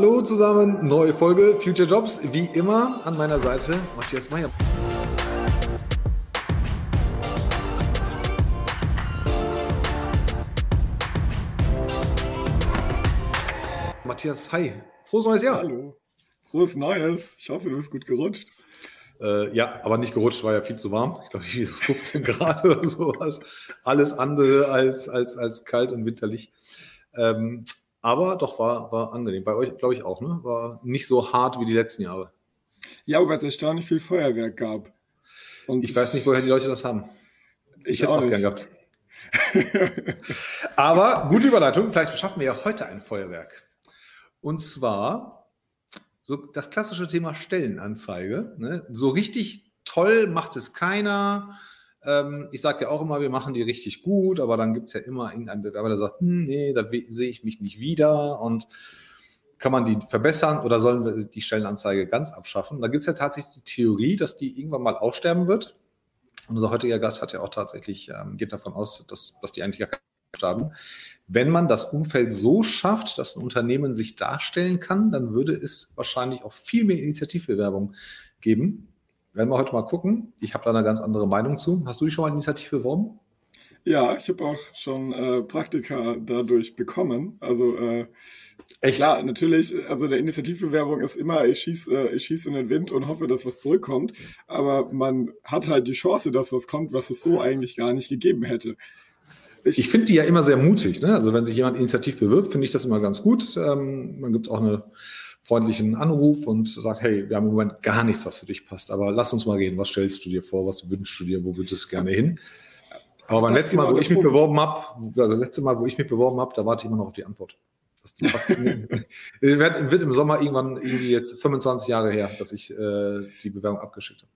Hallo zusammen, neue Folge Future Jobs. Wie immer an meiner Seite Matthias Meyer. Matthias, hi. Frohes neues Jahr. Hallo. Frohes Neues. Ich hoffe, du bist gut gerutscht. Äh, ja, aber nicht gerutscht, war ja viel zu warm. Ich glaube, so 15 Grad oder sowas. Alles andere als, als, als kalt und winterlich. Ähm, aber doch war, war angenehm. Bei euch, glaube ich, auch, ne? War nicht so hart wie die letzten Jahre. Ja, wobei es erstaunlich viel Feuerwerk gab. Und ich weiß nicht, woher die Leute das haben. Ich, ich hätte es auch, auch gern gehabt. aber gute Überleitung. Vielleicht schaffen wir ja heute ein Feuerwerk. Und zwar so das klassische Thema Stellenanzeige. Ne? So richtig toll macht es keiner. Ähm, ich sage ja auch immer, wir machen die richtig gut, aber dann gibt es ja immer irgendeinen Bewerber, der sagt, hm, nee, da sehe ich mich nicht wieder und kann man die verbessern oder sollen wir die Stellenanzeige ganz abschaffen? Da gibt es ja tatsächlich die Theorie, dass die irgendwann mal aussterben wird. Und unser heutiger Gast hat ja auch tatsächlich, ähm, geht davon aus, dass, dass die eigentlich gar keine haben. Wenn man das Umfeld so schafft, dass ein Unternehmen sich darstellen kann, dann würde es wahrscheinlich auch viel mehr Initiativbewerbung geben. Werden wir heute mal gucken. Ich habe da eine ganz andere Meinung zu. Hast du dich schon mal Initiativ beworben? Ja, ich habe auch schon äh, Praktika dadurch bekommen. Also äh, Echt? klar, natürlich, also der Initiativbewerbung ist immer, ich schieße äh, ich schieß in den Wind und hoffe, dass was zurückkommt. Aber man hat halt die Chance, dass was kommt, was es so eigentlich gar nicht gegeben hätte. Ich, ich finde die ja immer sehr mutig. Ne? Also wenn sich jemand initiativ bewirbt, finde ich das immer ganz gut. Ähm, man gibt auch einen freundlichen Anruf und sagt, hey, wir haben im Moment gar nichts, was für dich passt, aber lass uns mal gehen. Was stellst du dir vor? Was wünschst du dir? Wo würdest du gerne hin? Aber beim letzten Mal, wo ich mich beworben habe, das letzte Mal, wo ich mich beworben habe, da warte ich immer noch auf die Antwort. Das wird, wird im Sommer irgendwann irgendwie jetzt 25 Jahre her, dass ich äh, die Bewerbung abgeschickt habe.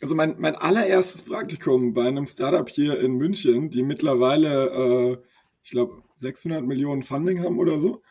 Also mein, mein allererstes Praktikum bei einem Startup hier in München, die mittlerweile, äh, ich glaube, 600 Millionen Funding haben oder so.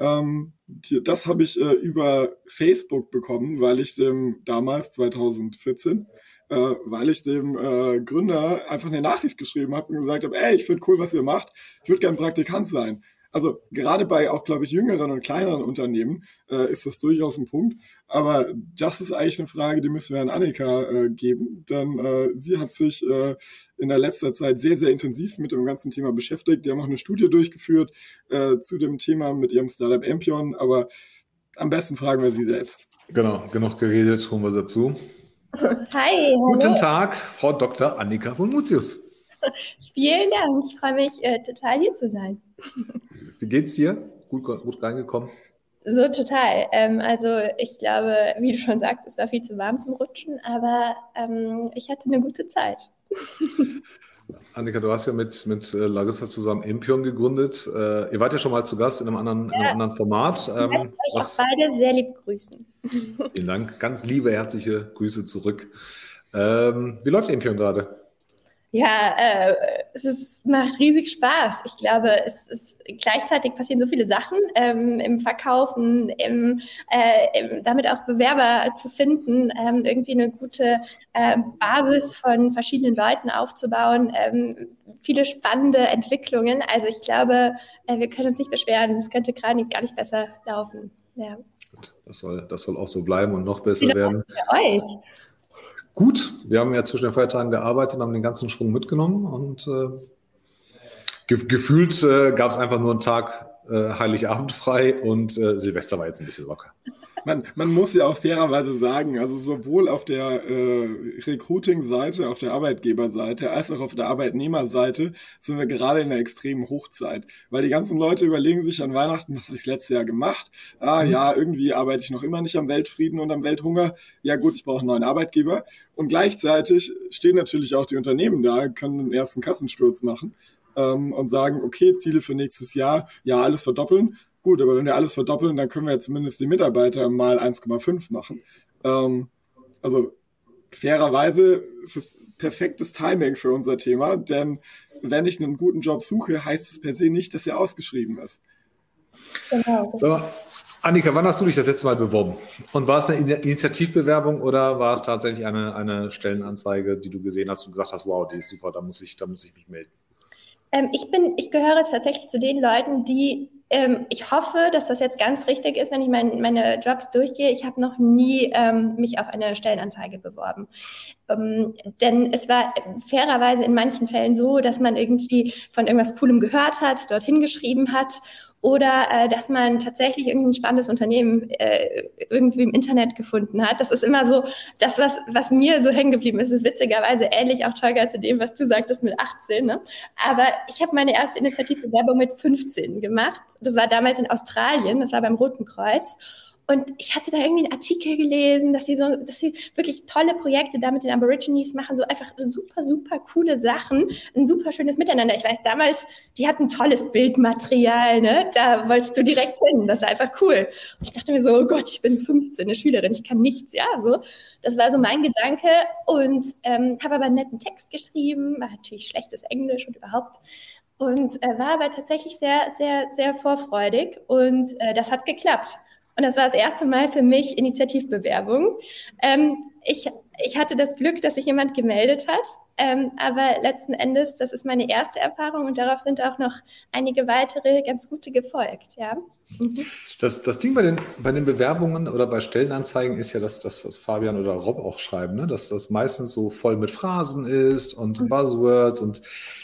Ähm, die, das habe ich äh, über Facebook bekommen, weil ich dem damals 2014, äh, weil ich dem äh, Gründer einfach eine Nachricht geschrieben habe und gesagt habe, ey, ich finde cool, was ihr macht, ich würde gern Praktikant sein also gerade bei auch, glaube ich, jüngeren und kleineren Unternehmen äh, ist das durchaus ein Punkt. Aber das ist eigentlich eine Frage, die müssen wir an Annika äh, geben, denn äh, sie hat sich äh, in der letzter Zeit sehr, sehr intensiv mit dem ganzen Thema beschäftigt. Die haben auch eine Studie durchgeführt äh, zu dem Thema mit ihrem Startup Ampion, aber am besten fragen wir sie selbst. Genau, genug geredet, holen wir sie dazu. Hi. Guten Tag, Frau Dr. Annika von Mutius. Vielen Dank, ich freue mich äh, total hier zu sein. Wie geht's dir? Gut, gut reingekommen? So total. Ähm, also ich glaube, wie du schon sagst, es war viel zu warm zum Rutschen, aber ähm, ich hatte eine gute Zeit. Annika, du hast ja mit, mit äh, Larissa zusammen Empion gegründet. Äh, ihr wart ja schon mal zu Gast in einem anderen, ja. in einem anderen Format. Ähm, ich euch was, auch beide sehr lieb grüßen. Vielen Dank. Ganz liebe, herzliche Grüße zurück. Ähm, wie läuft Empion gerade? Ja, äh, es ist, macht riesig Spaß. Ich glaube, es ist gleichzeitig passieren so viele Sachen ähm, im Verkaufen, im, äh, im, damit auch Bewerber zu finden, ähm, irgendwie eine gute äh, Basis von verschiedenen Leuten aufzubauen, ähm, viele spannende Entwicklungen. Also ich glaube, äh, wir können uns nicht beschweren. Es könnte gerade gar nicht besser laufen. Ja. Das soll, das soll auch so bleiben und noch besser Vielen werden. Für euch gut. Wir haben ja zwischen den Feiertagen gearbeitet, haben den ganzen Schwung mitgenommen und äh, ge gefühlt äh, gab es einfach nur einen Tag äh, Heiligabend frei und äh, Silvester war jetzt ein bisschen locker man, man muss ja auch fairerweise sagen, also sowohl auf der äh, Recruiting-Seite, auf der Arbeitgeberseite, als auch auf der Arbeitnehmerseite sind wir gerade in einer extremen Hochzeit. Weil die ganzen Leute überlegen sich an Weihnachten, was habe ich das letzte Jahr gemacht? Ah mhm. ja, irgendwie arbeite ich noch immer nicht am Weltfrieden und am Welthunger. Ja gut, ich brauche einen neuen Arbeitgeber. Und gleichzeitig stehen natürlich auch die Unternehmen da, können den ersten Kassensturz machen ähm, und sagen, okay, Ziele für nächstes Jahr, ja, alles verdoppeln. Gut, aber wenn wir alles verdoppeln, dann können wir ja zumindest die Mitarbeiter mal 1,5 machen. Ähm, also fairerweise ist es perfektes Timing für unser Thema, denn wenn ich einen guten Job suche, heißt es per se nicht, dass er ausgeschrieben ist. Genau. So, Annika, wann hast du dich das letzte Mal beworben? Und war es eine Initiativbewerbung oder war es tatsächlich eine, eine Stellenanzeige, die du gesehen hast und gesagt hast, wow, die ist super, da muss ich, da muss ich mich melden? Ähm, ich bin, ich gehöre tatsächlich zu den Leuten, die ähm, ich hoffe, dass das jetzt ganz richtig ist, wenn ich mein, meine Jobs durchgehe. Ich habe noch nie ähm, mich auf eine Stellenanzeige beworben. Ähm, denn es war fairerweise in manchen Fällen so, dass man irgendwie von irgendwas Coolem gehört hat, dorthin geschrieben hat oder äh, dass man tatsächlich irgendein spannendes Unternehmen äh, irgendwie im Internet gefunden hat. Das ist immer so das, was, was mir so hängen geblieben ist. ist witzigerweise ähnlich auch Tolga zu dem, was du sagtest mit 18. Ne? Aber ich habe meine erste Initiativbewerbung mit 15 gemacht. Das war damals in Australien, das war beim Roten Kreuz. Und ich hatte da irgendwie einen Artikel gelesen, dass sie so, dass sie wirklich tolle Projekte da mit den Aborigines machen, so einfach super, super coole Sachen, ein super schönes Miteinander. Ich weiß damals, die hatten tolles Bildmaterial, ne? Da wolltest du direkt hin. Das war einfach cool. Und ich dachte mir so, oh Gott, ich bin 15, eine Schülerin, ich kann nichts, ja, so. Das war so mein Gedanke und ähm, habe aber einen netten Text geschrieben, war natürlich schlechtes Englisch und überhaupt und äh, war aber tatsächlich sehr, sehr, sehr vorfreudig und äh, das hat geklappt. Und das war das erste Mal für mich Initiativbewerbung. Ähm, ich, ich hatte das Glück, dass sich jemand gemeldet hat, ähm, aber letzten Endes, das ist meine erste Erfahrung und darauf sind auch noch einige weitere ganz gute gefolgt. Ja. Mhm. Das, das Ding bei den, bei den Bewerbungen oder bei Stellenanzeigen ist ja das, das was Fabian oder Rob auch schreiben, ne? dass das meistens so voll mit Phrasen ist und mhm. Buzzwords und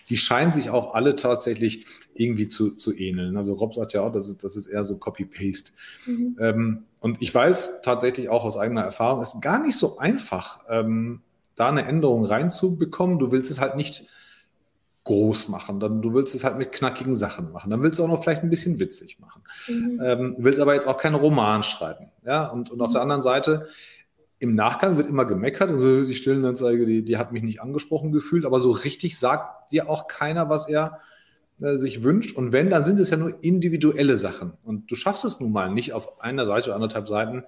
die scheinen sich auch alle tatsächlich irgendwie zu, zu ähneln. Also Rob sagt ja auch, das ist, das ist eher so Copy-Paste. Mhm. Ähm, und ich weiß tatsächlich auch aus eigener Erfahrung, es ist gar nicht so einfach, ähm, da eine Änderung reinzubekommen. Du willst es halt nicht groß machen, dann du willst es halt mit knackigen Sachen machen, dann willst du auch noch vielleicht ein bisschen witzig machen, mhm. ähm, willst aber jetzt auch keinen Roman schreiben, ja, und, und auf mhm. der anderen Seite, im Nachgang wird immer gemeckert und so, die Stellenanzeige, die, die hat mich nicht angesprochen gefühlt, aber so richtig sagt dir auch keiner, was er äh, sich wünscht. Und wenn, dann sind es ja nur individuelle Sachen. Und du schaffst es nun mal nicht auf einer Seite oder anderthalb Seiten,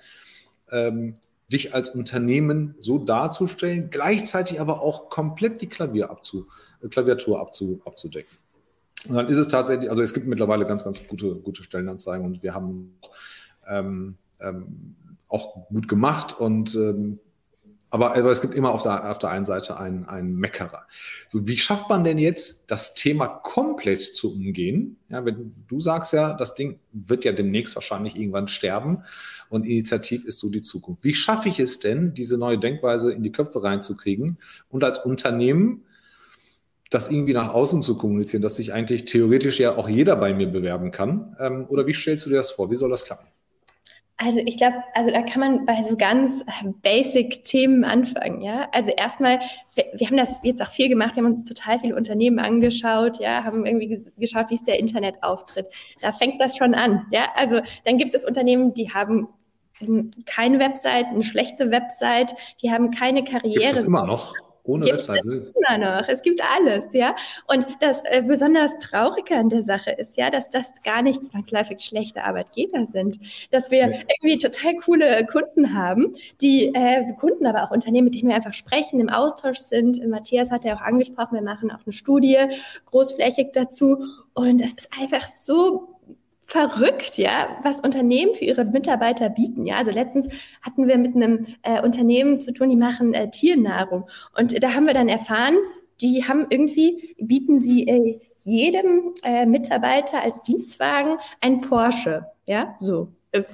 ähm, dich als Unternehmen so darzustellen, gleichzeitig aber auch komplett die Klavier abzu, äh, Klaviatur abzu, abzudecken. Und dann ist es tatsächlich, also es gibt mittlerweile ganz, ganz gute, gute Stellenanzeigen und wir haben ähm, ähm, auch gut gemacht und ähm, aber, aber es gibt immer auf der, auf der einen Seite einen, einen Meckerer. So, wie schafft man denn jetzt, das Thema komplett zu umgehen? Ja, wenn du sagst ja, das Ding wird ja demnächst wahrscheinlich irgendwann sterben und Initiativ ist so die Zukunft. Wie schaffe ich es denn, diese neue Denkweise in die Köpfe reinzukriegen und als Unternehmen das irgendwie nach außen zu kommunizieren, dass sich eigentlich theoretisch ja auch jeder bei mir bewerben kann? Ähm, oder wie stellst du dir das vor? Wie soll das klappen? Also ich glaube, also da kann man bei so ganz äh, basic Themen anfangen, ja. Also erstmal, wir, wir, haben das jetzt auch viel gemacht, wir haben uns total viele Unternehmen angeschaut, ja, haben irgendwie geschaut, wie ist der Internetauftritt. Da fängt das schon an, ja. Also dann gibt es Unternehmen, die haben keine Website, eine schlechte Website, die haben keine Karriere. Gibt es immer noch? Ohne gibt Webseite. Es immer noch. Es gibt alles, ja. Und das äh, besonders Traurige an der Sache ist ja, dass das gar nicht zwangsläufig schlechte Arbeitgeber sind. Dass wir nee. irgendwie total coole Kunden haben, die äh, Kunden, aber auch Unternehmen, mit denen wir einfach sprechen, im Austausch sind. Matthias hat ja auch angesprochen, wir machen auch eine Studie großflächig dazu. Und das ist einfach so verrückt, ja, was Unternehmen für ihre Mitarbeiter bieten. Ja, also letztens hatten wir mit einem äh, Unternehmen zu tun, die machen äh, Tiernahrung. Und da haben wir dann erfahren, die haben irgendwie, bieten sie äh, jedem äh, Mitarbeiter als Dienstwagen ein Porsche. Ja, so. Äh,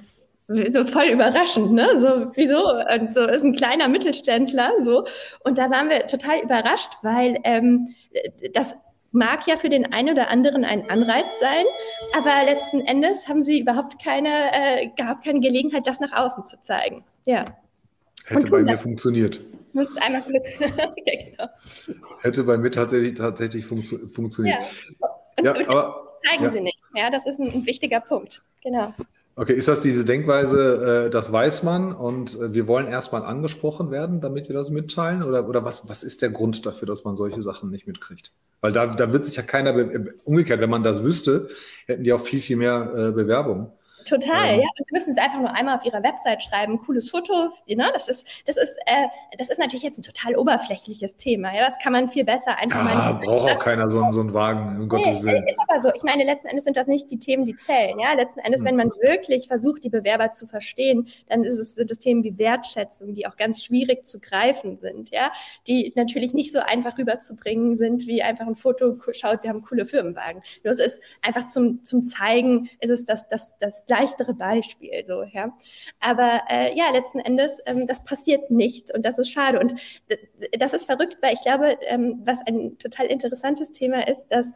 so voll überraschend, ne? So, wieso? Und so ist ein kleiner Mittelständler, so. Und da waren wir total überrascht, weil ähm, das mag ja für den einen oder anderen ein Anreiz sein, aber letzten Endes haben sie überhaupt keine, äh, überhaupt keine Gelegenheit, das nach außen zu zeigen. Ja. Hätte bei mir funktioniert. Müsst einmal kurz. okay, genau. Hätte bei mir tatsächlich, tatsächlich funktio funktioniert. Ja, und, ja und aber, zeigen ja. sie nicht. Ja, das ist ein, ein wichtiger Punkt. Genau. Okay, ist das diese Denkweise, äh, das weiß man und äh, wir wollen erstmal angesprochen werden, damit wir das mitteilen? Oder, oder was, was ist der Grund dafür, dass man solche Sachen nicht mitkriegt? Weil da, da wird sich ja keiner, umgekehrt, wenn man das wüsste, hätten die auch viel, viel mehr äh, Bewerbungen. Total, ähm, ja. Und Sie müssen es einfach nur einmal auf Ihrer Website schreiben, cooles Foto. Ne? Das ist, das ist, äh, das ist natürlich jetzt ein total oberflächliches Thema. Ja, das kann man viel besser einfach ja, mal. braucht auch keiner so, so einen Wagen, um Gottes nee, Willen. Ist aber so. Ich meine, letzten Endes sind das nicht die Themen, die zählen. Ja, letzten Endes, hm. wenn man wirklich versucht, die Bewerber zu verstehen, dann ist es, sind es Themen wie Wertschätzung, die auch ganz schwierig zu greifen sind. Ja, die natürlich nicht so einfach rüberzubringen sind, wie einfach ein Foto schaut, wir haben coole Firmenwagen. Nur es ist einfach zum, zum Zeigen, ist es das, das, das leichtere Beispiel, so, ja. Aber äh, ja, letzten Endes, ähm, das passiert nicht und das ist schade. Und das ist verrückt, weil ich glaube, ähm, was ein total interessantes Thema ist, dass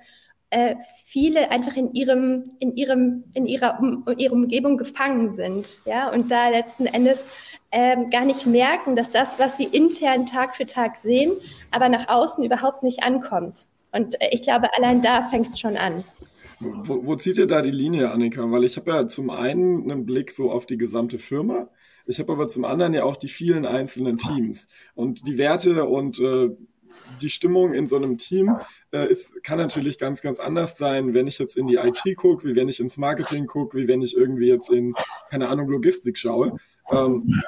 äh, viele einfach in ihrem, in ihrem, in ihrer, um, ihrer Umgebung gefangen sind, ja, und da letzten Endes ähm, gar nicht merken, dass das, was sie intern Tag für Tag sehen, aber nach außen überhaupt nicht ankommt. Und äh, ich glaube, allein da fängt es schon an. Wo, wo zieht ihr da die Linie, Annika? Weil ich habe ja zum einen einen Blick so auf die gesamte Firma, ich habe aber zum anderen ja auch die vielen einzelnen Teams und die Werte und äh, die Stimmung in so einem Team äh, ist, kann natürlich ganz, ganz anders sein, wenn ich jetzt in die IT gucke, wie wenn ich ins Marketing gucke, wie wenn ich irgendwie jetzt in, keine Ahnung, Logistik schaue. Ähm,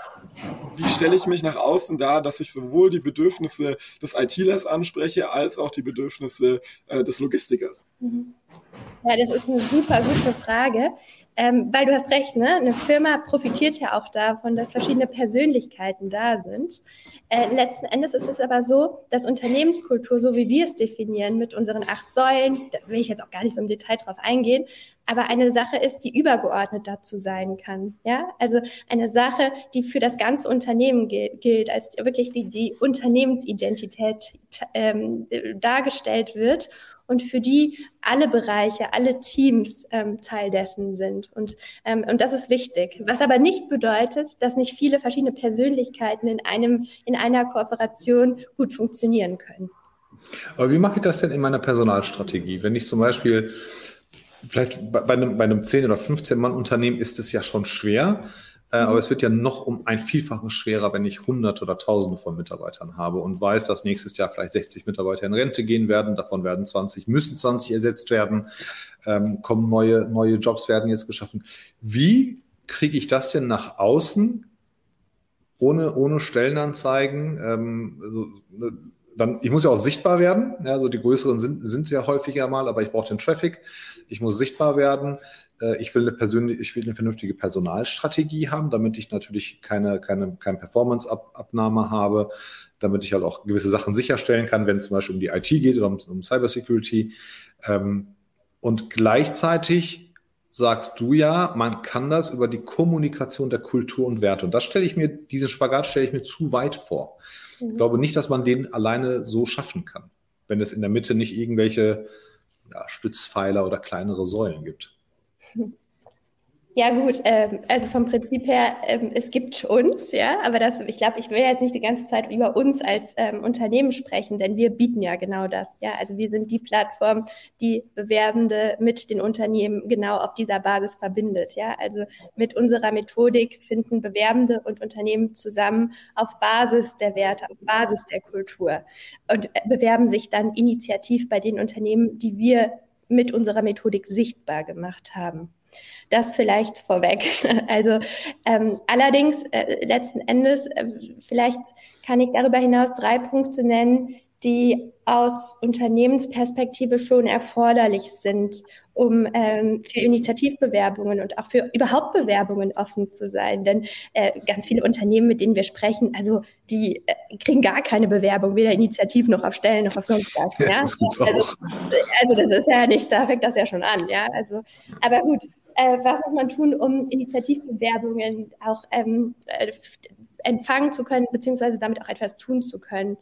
wie stelle ich mich nach außen dar, dass ich sowohl die Bedürfnisse des IT-Lers anspreche, als auch die Bedürfnisse äh, des Logistikers? Ja, das ist eine super gute Frage. Ähm, weil du hast recht, ne? Eine Firma profitiert ja auch davon, dass verschiedene Persönlichkeiten da sind. Äh, letzten Endes ist es aber so, dass Unternehmenskultur, so wie wir es definieren, mit unseren acht Säulen, da will ich jetzt auch gar nicht so im Detail drauf eingehen, aber eine Sache ist, die übergeordnet dazu sein kann. Ja, also eine Sache, die für das ganze Unternehmen gilt, als wirklich die, die Unternehmensidentität ähm, dargestellt wird und für die alle Bereiche, alle Teams ähm, Teil dessen sind. Und, ähm, und das ist wichtig. Was aber nicht bedeutet, dass nicht viele verschiedene Persönlichkeiten in, einem, in einer Kooperation gut funktionieren können. Aber wie mache ich das denn in meiner Personalstrategie? Wenn ich zum Beispiel, vielleicht bei einem, bei einem 10 oder 15 Mann Unternehmen ist es ja schon schwer, äh, aber es wird ja noch um ein Vielfaches schwerer, wenn ich Hunderte oder Tausende von Mitarbeitern habe und weiß, dass nächstes Jahr vielleicht 60 Mitarbeiter in Rente gehen werden. Davon werden 20, müssen 20 ersetzt werden. Ähm, kommen neue, neue Jobs werden jetzt geschaffen. Wie kriege ich das denn nach außen ohne, ohne Stellenanzeigen? Ähm, also, ne, dann, ich muss ja auch sichtbar werden. Ja, also die größeren sind, sind sehr häufiger mal, aber ich brauche den Traffic. Ich muss sichtbar werden. Äh, ich will eine persönliche, ich will eine vernünftige Personalstrategie haben, damit ich natürlich keine, keine, keine Performance-Abnahme habe, damit ich halt auch gewisse Sachen sicherstellen kann, wenn es zum Beispiel um die IT geht oder um, um Cybersecurity. Ähm, und gleichzeitig sagst du ja, man kann das über die Kommunikation der Kultur und Werte. Und das stelle ich mir, diesen Spagat stelle ich mir zu weit vor. Mhm. Ich glaube nicht, dass man den alleine so schaffen kann, wenn es in der Mitte nicht irgendwelche ja, Stützpfeiler oder kleinere Säulen gibt. Ja gut, ähm, also vom Prinzip her, ähm, es gibt uns, ja, aber das, ich glaube, ich will jetzt nicht die ganze Zeit über uns als ähm, Unternehmen sprechen, denn wir bieten ja genau das, ja. Also wir sind die Plattform, die Bewerbende mit den Unternehmen genau auf dieser Basis verbindet, ja. Also mit unserer Methodik finden Bewerbende und Unternehmen zusammen auf Basis der Werte, auf Basis der Kultur und äh, bewerben sich dann initiativ bei den Unternehmen, die wir mit unserer Methodik sichtbar gemacht haben. Das vielleicht vorweg. Also ähm, allerdings äh, letzten Endes, äh, vielleicht kann ich darüber hinaus drei Punkte nennen, die aus Unternehmensperspektive schon erforderlich sind, um ähm, für Initiativbewerbungen und auch für überhaupt Bewerbungen offen zu sein. Denn äh, ganz viele Unternehmen, mit denen wir sprechen, also die äh, kriegen gar keine Bewerbung, weder Initiativ noch auf Stellen noch auf sonst was. Ja? Das gibt's also, also das ist ja nicht, da fängt das ja schon an. Ja, also, aber gut, äh, was muss man tun, um Initiativbewerbungen auch ähm, äh, empfangen zu können, beziehungsweise damit auch etwas tun zu können?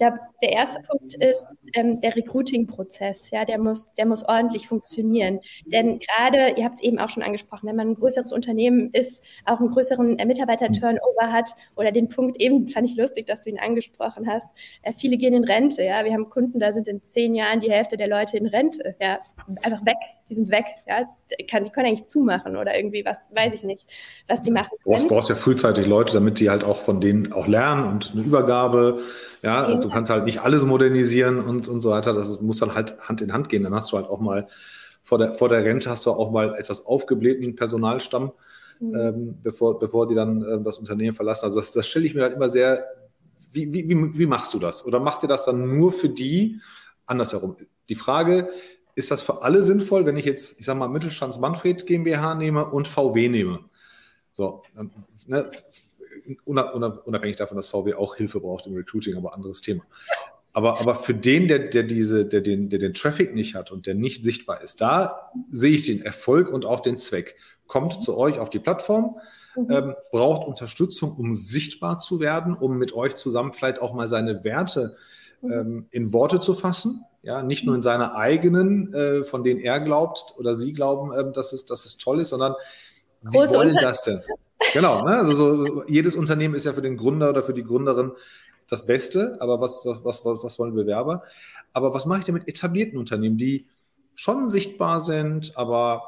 Glaube, der erste Punkt ist ähm, der Recruiting-Prozess. Ja, der muss, der muss ordentlich funktionieren. Denn gerade, ihr habt es eben auch schon angesprochen, wenn man ein größeres Unternehmen ist, auch einen größeren äh, Mitarbeiter-Turnover hat oder den Punkt eben, fand ich lustig, dass du ihn angesprochen hast. Äh, viele gehen in Rente. Ja, wir haben Kunden, da sind in zehn Jahren die Hälfte der Leute in Rente. Ja, einfach weg. Die sind weg. Ja, kann, die können eigentlich zumachen oder irgendwie was, weiß ich nicht, was die machen. Du brauchst, brauchst ja frühzeitig Leute, damit die halt auch von denen auch lernen und eine Übergabe ja, du kannst halt nicht alles modernisieren und, und so weiter. Das muss dann halt Hand in Hand gehen. Dann hast du halt auch mal vor der, vor der Rente hast du auch mal etwas aufgeblähten Personalstamm, mhm. ähm, bevor, bevor die dann äh, das Unternehmen verlassen. Also das, das stelle ich mir halt immer sehr, wie, wie, wie, wie machst du das? Oder macht ihr das dann nur für die? Andersherum. Die Frage, ist das für alle sinnvoll, wenn ich jetzt, ich sage mal, Mittelstands Manfred GmbH nehme und VW nehme? So, ne, unabhängig davon, dass VW auch Hilfe braucht im Recruiting, aber anderes Thema. Aber, aber für den, der, der, diese, der, den, der den Traffic nicht hat und der nicht sichtbar ist, da sehe ich den Erfolg und auch den Zweck. Kommt zu euch auf die Plattform, mhm. ähm, braucht Unterstützung, um sichtbar zu werden, um mit euch zusammen vielleicht auch mal seine Werte mhm. ähm, in Worte zu fassen. Ja, nicht nur in seine eigenen, äh, von denen er glaubt oder sie glauben, äh, dass, es, dass es toll ist, sondern wie wollen das denn? Genau, ne? also so, jedes Unternehmen ist ja für den Gründer oder für die Gründerin das Beste, aber was, was, was, was wollen Bewerber? Aber was mache ich denn mit etablierten Unternehmen, die schon sichtbar sind, aber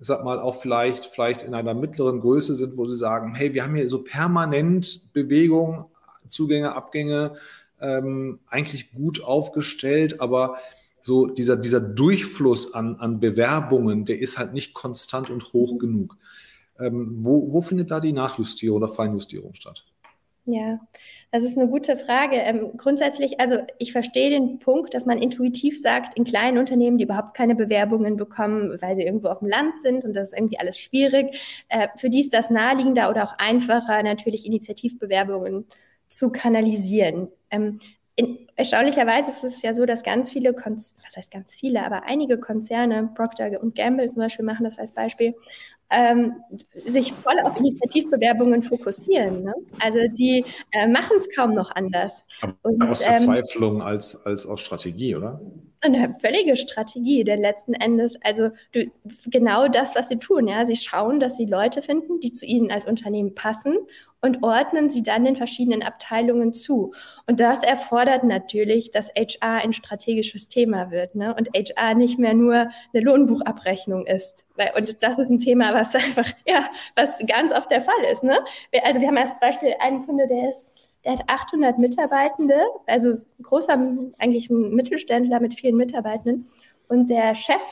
ich sag mal auch vielleicht, vielleicht in einer mittleren Größe sind, wo sie sagen, hey, wir haben hier so permanent Bewegung, Zugänge, Abgänge, ähm, eigentlich gut aufgestellt, aber so dieser, dieser Durchfluss an, an Bewerbungen, der ist halt nicht konstant und hoch genug. Ähm, wo, wo findet da die Nachjustierung oder Feinjustierung statt? Ja, das ist eine gute Frage. Ähm, grundsätzlich, also ich verstehe den Punkt, dass man intuitiv sagt, in kleinen Unternehmen, die überhaupt keine Bewerbungen bekommen, weil sie irgendwo auf dem Land sind und das ist irgendwie alles schwierig, äh, für die ist das naheliegender oder auch einfacher, natürlich Initiativbewerbungen zu kanalisieren. Ähm, in, erstaunlicherweise ist es ja so, dass ganz viele, Konz was heißt ganz viele, aber einige Konzerne, Procter und Gamble zum Beispiel machen das als Beispiel, ähm, sich voll auf Initiativbewerbungen fokussieren. Ne? Also die äh, machen es kaum noch anders. Und, aus ähm, Verzweiflung ähm, als, als aus Strategie, oder? Eine völlige Strategie, denn letzten Endes, also du, genau das, was sie tun, ja, sie schauen, dass sie Leute finden, die zu ihnen als Unternehmen passen und ordnen sie dann den verschiedenen Abteilungen zu. Und das erfordert natürlich, dass HR ein strategisches Thema wird ne? und HR nicht mehr nur eine Lohnbuchabrechnung ist. Und das ist ein Thema, was einfach, ja, was ganz oft der Fall ist. Ne? Also wir haben als Beispiel einen Kunde, der ist der hat 800 Mitarbeitende, also großer, eigentlich ein Mittelständler mit vielen Mitarbeitenden. Und der Chef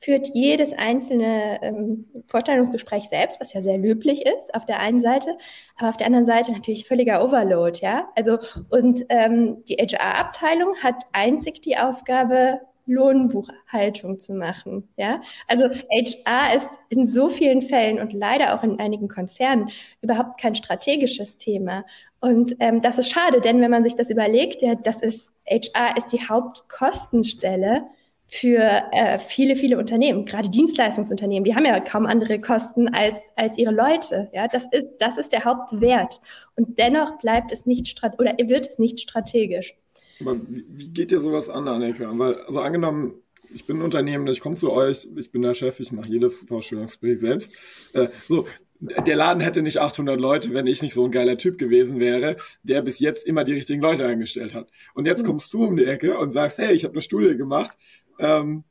führt jedes einzelne ähm, Vorstellungsgespräch selbst, was ja sehr löblich ist auf der einen Seite, aber auf der anderen Seite natürlich völliger Overload, ja. Also und ähm, die HR-Abteilung hat einzig die Aufgabe, Lohnbuchhaltung zu machen, ja. Also HR ist in so vielen Fällen und leider auch in einigen Konzernen überhaupt kein strategisches Thema. Und ähm, das ist schade, denn wenn man sich das überlegt, ja, das ist HR ist die Hauptkostenstelle für äh, viele, viele Unternehmen, gerade Dienstleistungsunternehmen, die haben ja kaum andere Kosten als, als ihre Leute. Ja, das ist, das ist der Hauptwert. Und dennoch bleibt es nicht oder wird es nicht strategisch. Aber wie geht dir sowas an, Anneke? Weil, also angenommen, ich bin ein Unternehmen, ich komme zu euch, ich bin der Chef, ich mache jedes Vorstellungsgespräch selbst. Äh, so, der Laden hätte nicht 800 Leute, wenn ich nicht so ein geiler Typ gewesen wäre, der bis jetzt immer die richtigen Leute eingestellt hat. Und jetzt mhm. kommst du um die Ecke und sagst, hey, ich habe eine Studie gemacht ähm,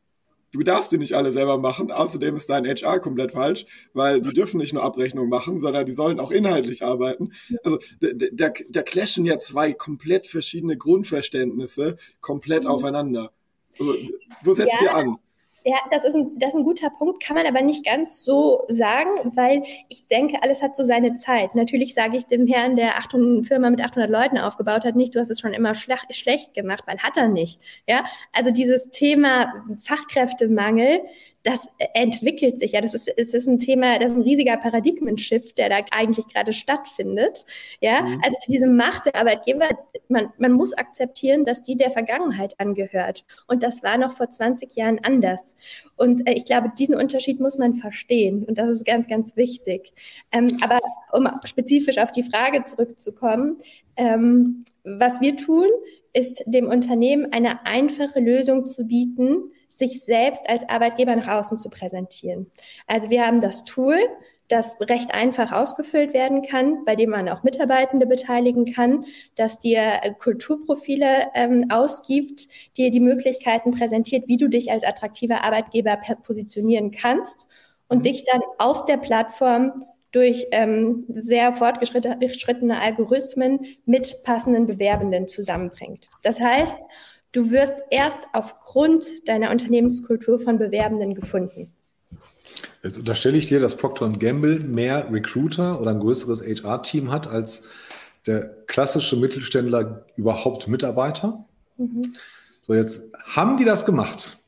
du darfst die nicht alle selber machen. Außerdem ist dein HR komplett falsch, weil die dürfen nicht nur Abrechnung machen, sondern die sollen auch inhaltlich arbeiten. Also da, da clashen ja zwei komplett verschiedene Grundverständnisse komplett mhm. aufeinander. Also, wo setzt ja. ihr an? Ja, das ist, ein, das ist ein guter Punkt, kann man aber nicht ganz so sagen, weil ich denke, alles hat so seine Zeit. Natürlich sage ich dem Herrn, der 800, Firma mit 800 Leuten aufgebaut hat, nicht, du hast es schon immer schlech, schlecht gemacht, weil hat er nicht. Ja, also dieses Thema Fachkräftemangel, das entwickelt sich ja. Das ist, es ist ein Thema, das ist ein riesiger Paradigmenshift, der da eigentlich gerade stattfindet. Ja, mhm. also diese Macht der Arbeitgeber, man, man muss akzeptieren, dass die der Vergangenheit angehört. Und das war noch vor 20 Jahren anders. Und äh, ich glaube, diesen Unterschied muss man verstehen. Und das ist ganz, ganz wichtig. Ähm, aber um spezifisch auf die Frage zurückzukommen, ähm, was wir tun, ist dem Unternehmen eine einfache Lösung zu bieten, sich selbst als Arbeitgeber nach außen zu präsentieren. Also wir haben das Tool, das recht einfach ausgefüllt werden kann, bei dem man auch Mitarbeitende beteiligen kann, dass dir äh, Kulturprofile ähm, ausgibt, dir die Möglichkeiten präsentiert, wie du dich als attraktiver Arbeitgeber positionieren kannst und mhm. dich dann auf der Plattform durch ähm, sehr fortgeschrittene Algorithmen mit passenden Bewerbenden zusammenbringt. Das heißt, Du wirst erst aufgrund deiner Unternehmenskultur von Bewerbenden gefunden. Jetzt unterstelle ich dir, dass Procter Gamble mehr Recruiter oder ein größeres HR-Team hat als der klassische Mittelständler überhaupt Mitarbeiter. Mhm. So, jetzt haben die das gemacht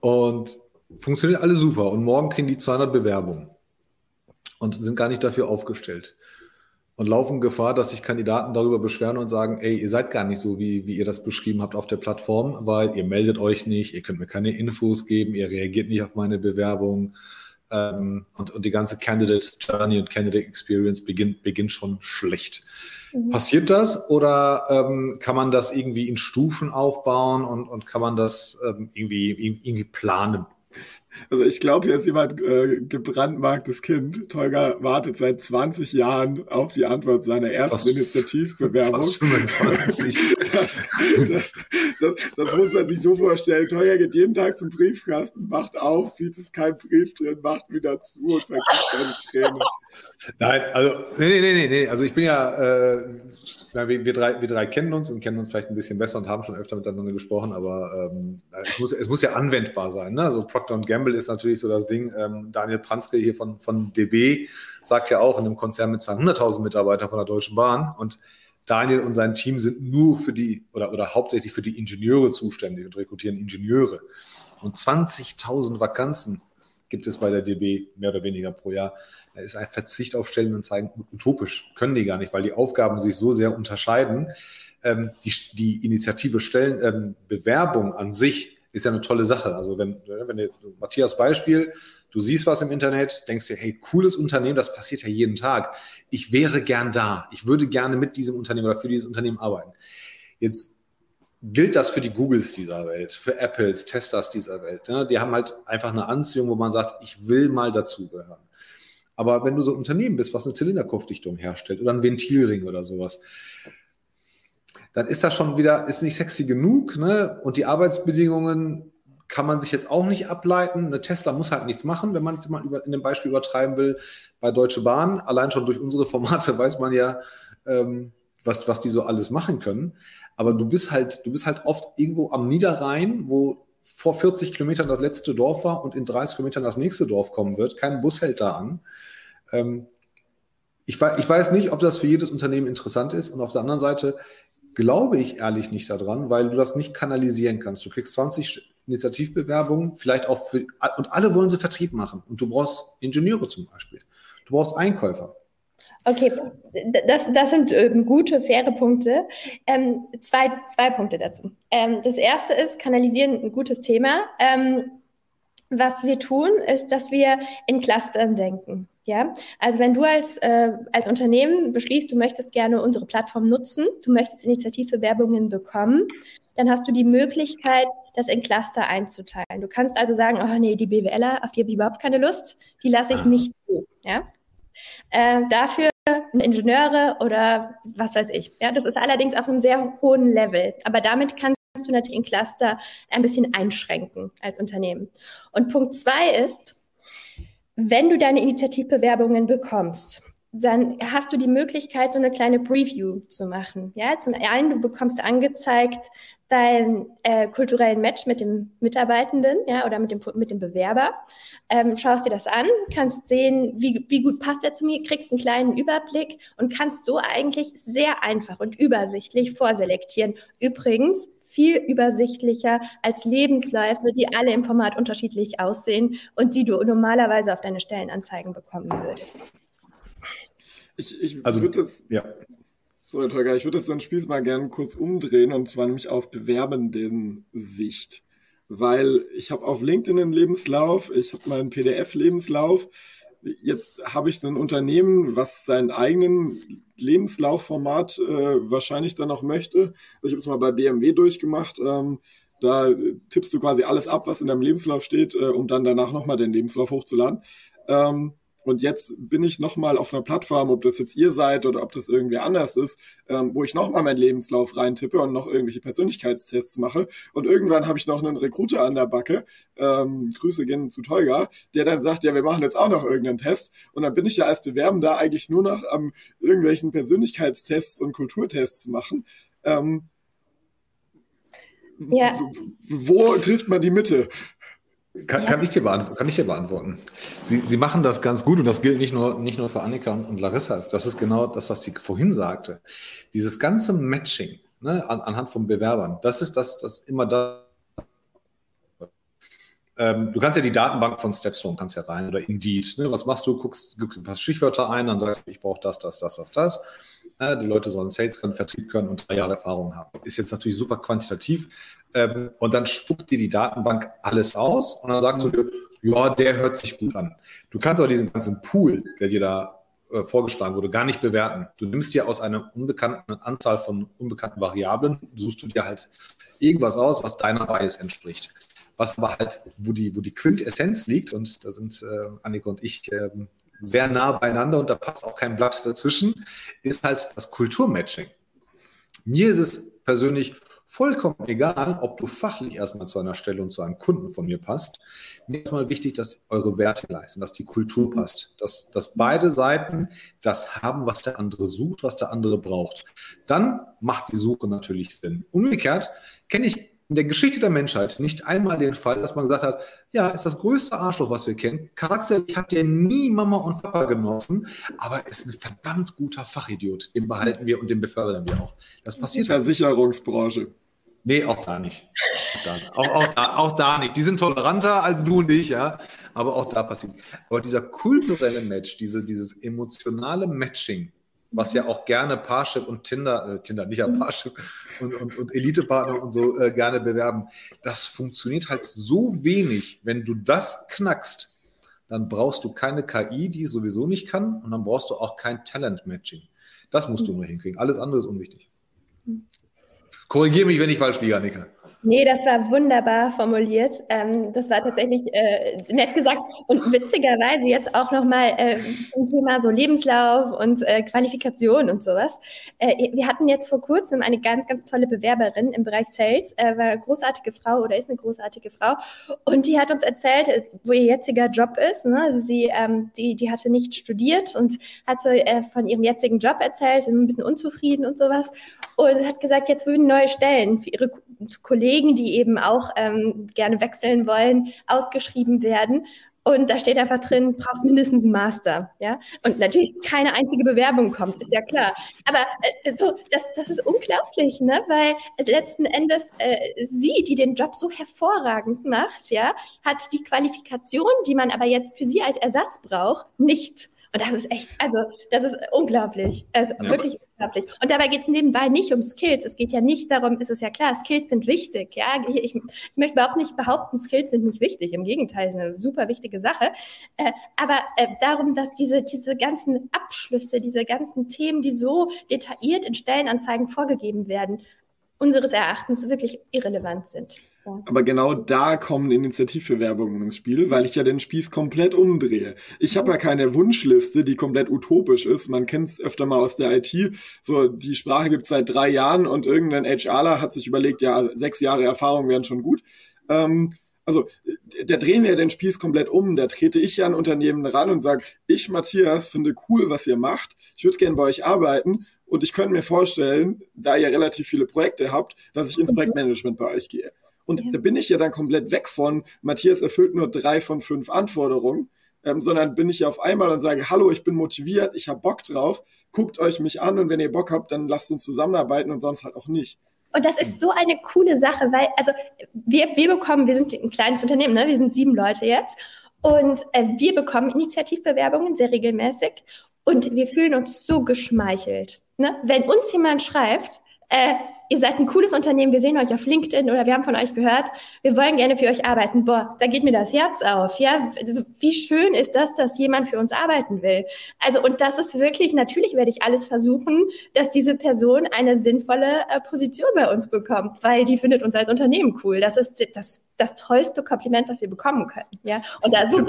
und funktioniert alles super und morgen kriegen die 200 Bewerbungen und sind gar nicht dafür aufgestellt und laufen Gefahr, dass sich Kandidaten darüber beschweren und sagen, ey, ihr seid gar nicht so, wie, wie ihr das beschrieben habt auf der Plattform, weil ihr meldet euch nicht, ihr könnt mir keine Infos geben, ihr reagiert nicht auf meine Bewerbung ähm, und, und die ganze Candidate Journey und Candidate Experience beginnt, beginnt schon schlecht. Mhm. Passiert das oder ähm, kann man das irgendwie in Stufen aufbauen und, und kann man das ähm, irgendwie, irgendwie planen? Also ich glaube, hier ist jemand äh, gebrandmarktes Kind. Tolga wartet seit 20 Jahren auf die Antwort seiner ersten fast, Initiativbewerbung. Fast 25. Das, das, das, das, muss man sich so vorstellen. Tolga geht jeden Tag zum Briefkasten, macht auf, sieht es kein Brief drin, macht wieder zu und vergisst seine Träne. Nein, also nee, nee, nee, nee. Also ich bin ja äh, na, wir, wir, drei, wir drei kennen uns und kennen uns vielleicht ein bisschen besser und haben schon öfter miteinander gesprochen, aber ähm, es, muss, es muss ja anwendbar sein. Ne? Also Procter Gamble ist natürlich so das Ding. Ähm, Daniel Pranske hier von, von DB sagt ja auch in einem Konzern mit 200.000 Mitarbeitern von der Deutschen Bahn und Daniel und sein Team sind nur für die oder, oder hauptsächlich für die Ingenieure zuständig und rekrutieren Ingenieure. Und 20.000 Vakanzen gibt es bei der DB mehr oder weniger pro Jahr. Da ist ein Verzicht auf Stellenanzeigen utopisch. Können die gar nicht, weil die Aufgaben sich so sehr unterscheiden. Ähm, die, die Initiative Stellenbewerbung ähm, an sich ist ja eine tolle Sache. Also wenn, wenn du, Matthias Beispiel, du siehst was im Internet, denkst dir, hey, cooles Unternehmen, das passiert ja jeden Tag. Ich wäre gern da. Ich würde gerne mit diesem Unternehmen oder für dieses Unternehmen arbeiten. Jetzt gilt das für die Googles dieser Welt, für Apples, Testers dieser Welt. Ne? Die haben halt einfach eine Anziehung, wo man sagt, ich will mal dazugehören. Aber wenn du so ein Unternehmen bist, was eine Zylinderkopfdichtung herstellt oder ein Ventilring oder sowas, dann ist das schon wieder, ist nicht sexy genug, ne? Und die Arbeitsbedingungen kann man sich jetzt auch nicht ableiten. Eine Tesla muss halt nichts machen, wenn man es mal über, in dem Beispiel übertreiben will, bei Deutsche Bahn. Allein schon durch unsere Formate weiß man ja, ähm, was, was die so alles machen können. Aber du bist halt, du bist halt oft irgendwo am Niederrhein, wo vor 40 Kilometern das letzte Dorf war und in 30 Kilometern das nächste Dorf kommen wird. Kein Bus hält da an. Ähm, ich, ich weiß nicht, ob das für jedes Unternehmen interessant ist. Und auf der anderen Seite glaube ich ehrlich nicht daran, weil du das nicht kanalisieren kannst. Du kriegst 20 Initiativbewerbungen, vielleicht auch für, und alle wollen sie Vertrieb machen. Und du brauchst Ingenieure zum Beispiel. Du brauchst Einkäufer. Okay, das, das sind ähm, gute, faire Punkte. Ähm, zwei, zwei Punkte dazu. Ähm, das erste ist, kanalisieren ein gutes Thema. Ähm, was wir tun, ist, dass wir in Clustern denken. Ja, also wenn du als, äh, als Unternehmen beschließt, du möchtest gerne unsere Plattform nutzen, du möchtest Initiativbewerbungen bekommen, dann hast du die Möglichkeit, das in Cluster einzuteilen. Du kannst also sagen, oh nee, die BWLer, auf die habe ich überhaupt keine Lust, die lasse ich nicht zu. Ja? Äh, dafür Ingenieure oder was weiß ich. Ja, das ist allerdings auf einem sehr hohen Level. Aber damit kannst du natürlich in Cluster ein bisschen einschränken als Unternehmen. Und Punkt zwei ist, wenn du deine Initiativbewerbungen bekommst, dann hast du die Möglichkeit, so eine kleine Preview zu machen. Ja, zum einen, du bekommst angezeigt deinen äh, kulturellen Match mit dem Mitarbeitenden, ja, oder mit dem, mit dem Bewerber. Ähm, schaust dir das an, kannst sehen, wie, wie gut passt er zu mir, kriegst einen kleinen Überblick und kannst so eigentlich sehr einfach und übersichtlich vorselektieren. Übrigens, viel übersichtlicher als Lebensläufe, die alle im Format unterschiedlich aussehen und die du normalerweise auf deine Stellenanzeigen bekommen würdest. Ich, ich also, würde das, ja. Sorry, Tolga, ich würde das ein Spieß mal gerne kurz umdrehen und zwar nämlich aus bewerbenden Sicht. Weil ich habe auf LinkedIn einen Lebenslauf, ich habe meinen PDF-Lebenslauf. Jetzt habe ich ein Unternehmen, was seinen eigenen Lebenslaufformat äh, wahrscheinlich dann noch möchte. Ich habe es mal bei BMW durchgemacht. Ähm, da tippst du quasi alles ab, was in deinem Lebenslauf steht, äh, um dann danach nochmal den Lebenslauf hochzuladen. Ähm, und jetzt bin ich nochmal auf einer Plattform, ob das jetzt ihr seid oder ob das irgendwie anders ist, ähm, wo ich nochmal meinen Lebenslauf reintippe und noch irgendwelche Persönlichkeitstests mache. Und irgendwann habe ich noch einen Recruiter an der Backe, ähm, Grüße gehen zu Tolga, der dann sagt, ja, wir machen jetzt auch noch irgendeinen Test. Und dann bin ich ja als Bewerbender eigentlich nur noch am irgendwelchen Persönlichkeitstests und Kulturtests machen. Ähm, Ja. Wo trifft man die Mitte? Kann, kann, ich dir kann, ich dir beantworten. Sie, Sie machen das ganz gut und das gilt nicht nur, nicht nur für Annika und, und Larissa. Das ist genau das, was sie vorhin sagte. Dieses ganze Matching ne, an, anhand von Bewerbern, das ist das, das immer da. Ähm, du kannst ja die Datenbank von Stepstone kannst ja rein oder Indeed. Ne? Was machst du? Guckst, guckst ein Stichwörter ein, dann sagst du, ich brauche das, das, das, das, das. Ja, die Leute sollen Sales können, Vertrieb können und drei Jahre Erfahrung haben. Ist jetzt natürlich super quantitativ. Ähm, und dann spuckt dir die Datenbank alles aus und dann sagst du ja, der hört sich gut an. Du kannst aber diesen ganzen Pool, der dir da äh, vorgeschlagen wurde, gar nicht bewerten. Du nimmst dir aus einer unbekannten Anzahl von unbekannten Variablen, suchst du dir halt irgendwas aus, was deiner Bias entspricht. Was aber halt, wo die, wo die Quintessenz liegt, und da sind äh, Annika und ich äh, sehr nah beieinander und da passt auch kein Blatt dazwischen, ist halt das Kulturmatching. Mir ist es persönlich vollkommen egal, ob du fachlich erstmal zu einer Stelle und zu einem Kunden von mir passt. Mir ist mal wichtig, dass eure Werte leisten, dass die Kultur passt, dass, dass beide Seiten das haben, was der andere sucht, was der andere braucht. Dann macht die Suche natürlich Sinn. Umgekehrt kenne ich in der Geschichte der Menschheit nicht einmal den Fall, dass man gesagt hat, ja, ist das größte Arschloch, was wir kennen. Charakterlich hat der nie Mama und Papa genossen, aber ist ein verdammt guter Fachidiot. Den behalten wir und den befördern wir auch. Das passiert. Versicherungsbranche. Nee, auch da nicht. Auch, auch, da, auch da nicht. Die sind toleranter als du und ich, ja. Aber auch da passiert. Aber dieser kulturelle Match, diese, dieses emotionale Matching, was ja auch gerne Parship und Tinder, äh, Tinder nicht, mhm. Parship und, und, und Elite-Partner und so äh, gerne bewerben. Das funktioniert halt so wenig. Wenn du das knackst, dann brauchst du keine KI, die sowieso nicht kann, und dann brauchst du auch kein Talent-Matching. Das musst du nur hinkriegen. Alles andere ist unwichtig. Mhm. Korrigiere mich, wenn ich falsch liege, Annika. Nee, das war wunderbar formuliert. Ähm, das war tatsächlich äh, nett gesagt und witzigerweise jetzt auch nochmal äh, zum Thema so Lebenslauf und äh, Qualifikation und sowas. Äh, wir hatten jetzt vor kurzem eine ganz, ganz tolle Bewerberin im Bereich Sales, äh, war eine großartige Frau oder ist eine großartige Frau und die hat uns erzählt, wo ihr jetziger Job ist. Ne? Also sie, ähm, die, die hatte nicht studiert und hatte äh, von ihrem jetzigen Job erzählt, ein bisschen unzufrieden und sowas und hat gesagt, jetzt würden neue Stellen für ihre Kollegen, die eben auch ähm, gerne wechseln wollen, ausgeschrieben werden. Und da steht einfach drin, brauchst mindestens einen Master, ja. Und natürlich keine einzige Bewerbung kommt, ist ja klar. Aber äh, so, das, das ist unglaublich, ne? Weil letzten Endes äh, sie, die den Job so hervorragend macht, ja, hat die Qualifikation, die man aber jetzt für sie als Ersatz braucht, nicht. Und das ist echt, also das ist unglaublich. Also ja, wirklich unglaublich. Und dabei geht es nebenbei nicht um Skills. Es geht ja nicht darum, ist es ja klar, Skills sind wichtig. Ja, ich, ich, ich möchte überhaupt nicht behaupten, Skills sind nicht wichtig. Im Gegenteil, ist eine super wichtige Sache. Äh, aber äh, darum, dass diese, diese ganzen Abschlüsse, diese ganzen Themen, die so detailliert in Stellenanzeigen vorgegeben werden, unseres Erachtens wirklich irrelevant sind. Aber genau da kommen Initiativbewerbungen ins Spiel, weil ich ja den Spieß komplett umdrehe. Ich habe ja keine Wunschliste, die komplett utopisch ist. Man kennt es öfter mal aus der IT. So, die Sprache gibt es seit drei Jahren und irgendein HRler hat sich überlegt, ja, sechs Jahre Erfahrung wären schon gut. Ähm, also, da drehen wir den Spieß komplett um. Da trete ich ja ein Unternehmen ran und sage, ich, Matthias, finde cool, was ihr macht. Ich würde gerne bei euch arbeiten. Und ich könnte mir vorstellen, da ihr relativ viele Projekte habt, dass ich ins mhm. Projektmanagement bei euch gehe. Und ja. da bin ich ja dann komplett weg von, Matthias erfüllt nur drei von fünf Anforderungen, ähm, sondern bin ich ja auf einmal und sage, hallo, ich bin motiviert, ich habe Bock drauf, guckt euch mich an und wenn ihr Bock habt, dann lasst uns zusammenarbeiten und sonst halt auch nicht. Und das ist so eine coole Sache, weil, also wir, wir bekommen, wir sind ein kleines Unternehmen, ne? wir sind sieben Leute jetzt und äh, wir bekommen Initiativbewerbungen sehr regelmäßig und wir fühlen uns so geschmeichelt. Ne? Wenn uns jemand schreibt, äh, ihr seid ein cooles Unternehmen, wir sehen euch auf LinkedIn oder wir haben von euch gehört, wir wollen gerne für euch arbeiten. Boah, da geht mir das Herz auf, ja. Also, wie schön ist das, dass jemand für uns arbeiten will? Also, und das ist wirklich, natürlich werde ich alles versuchen, dass diese Person eine sinnvolle äh, Position bei uns bekommt, weil die findet uns als Unternehmen cool. Das ist das, das tollste Kompliment, was wir bekommen können, ja. Und da so,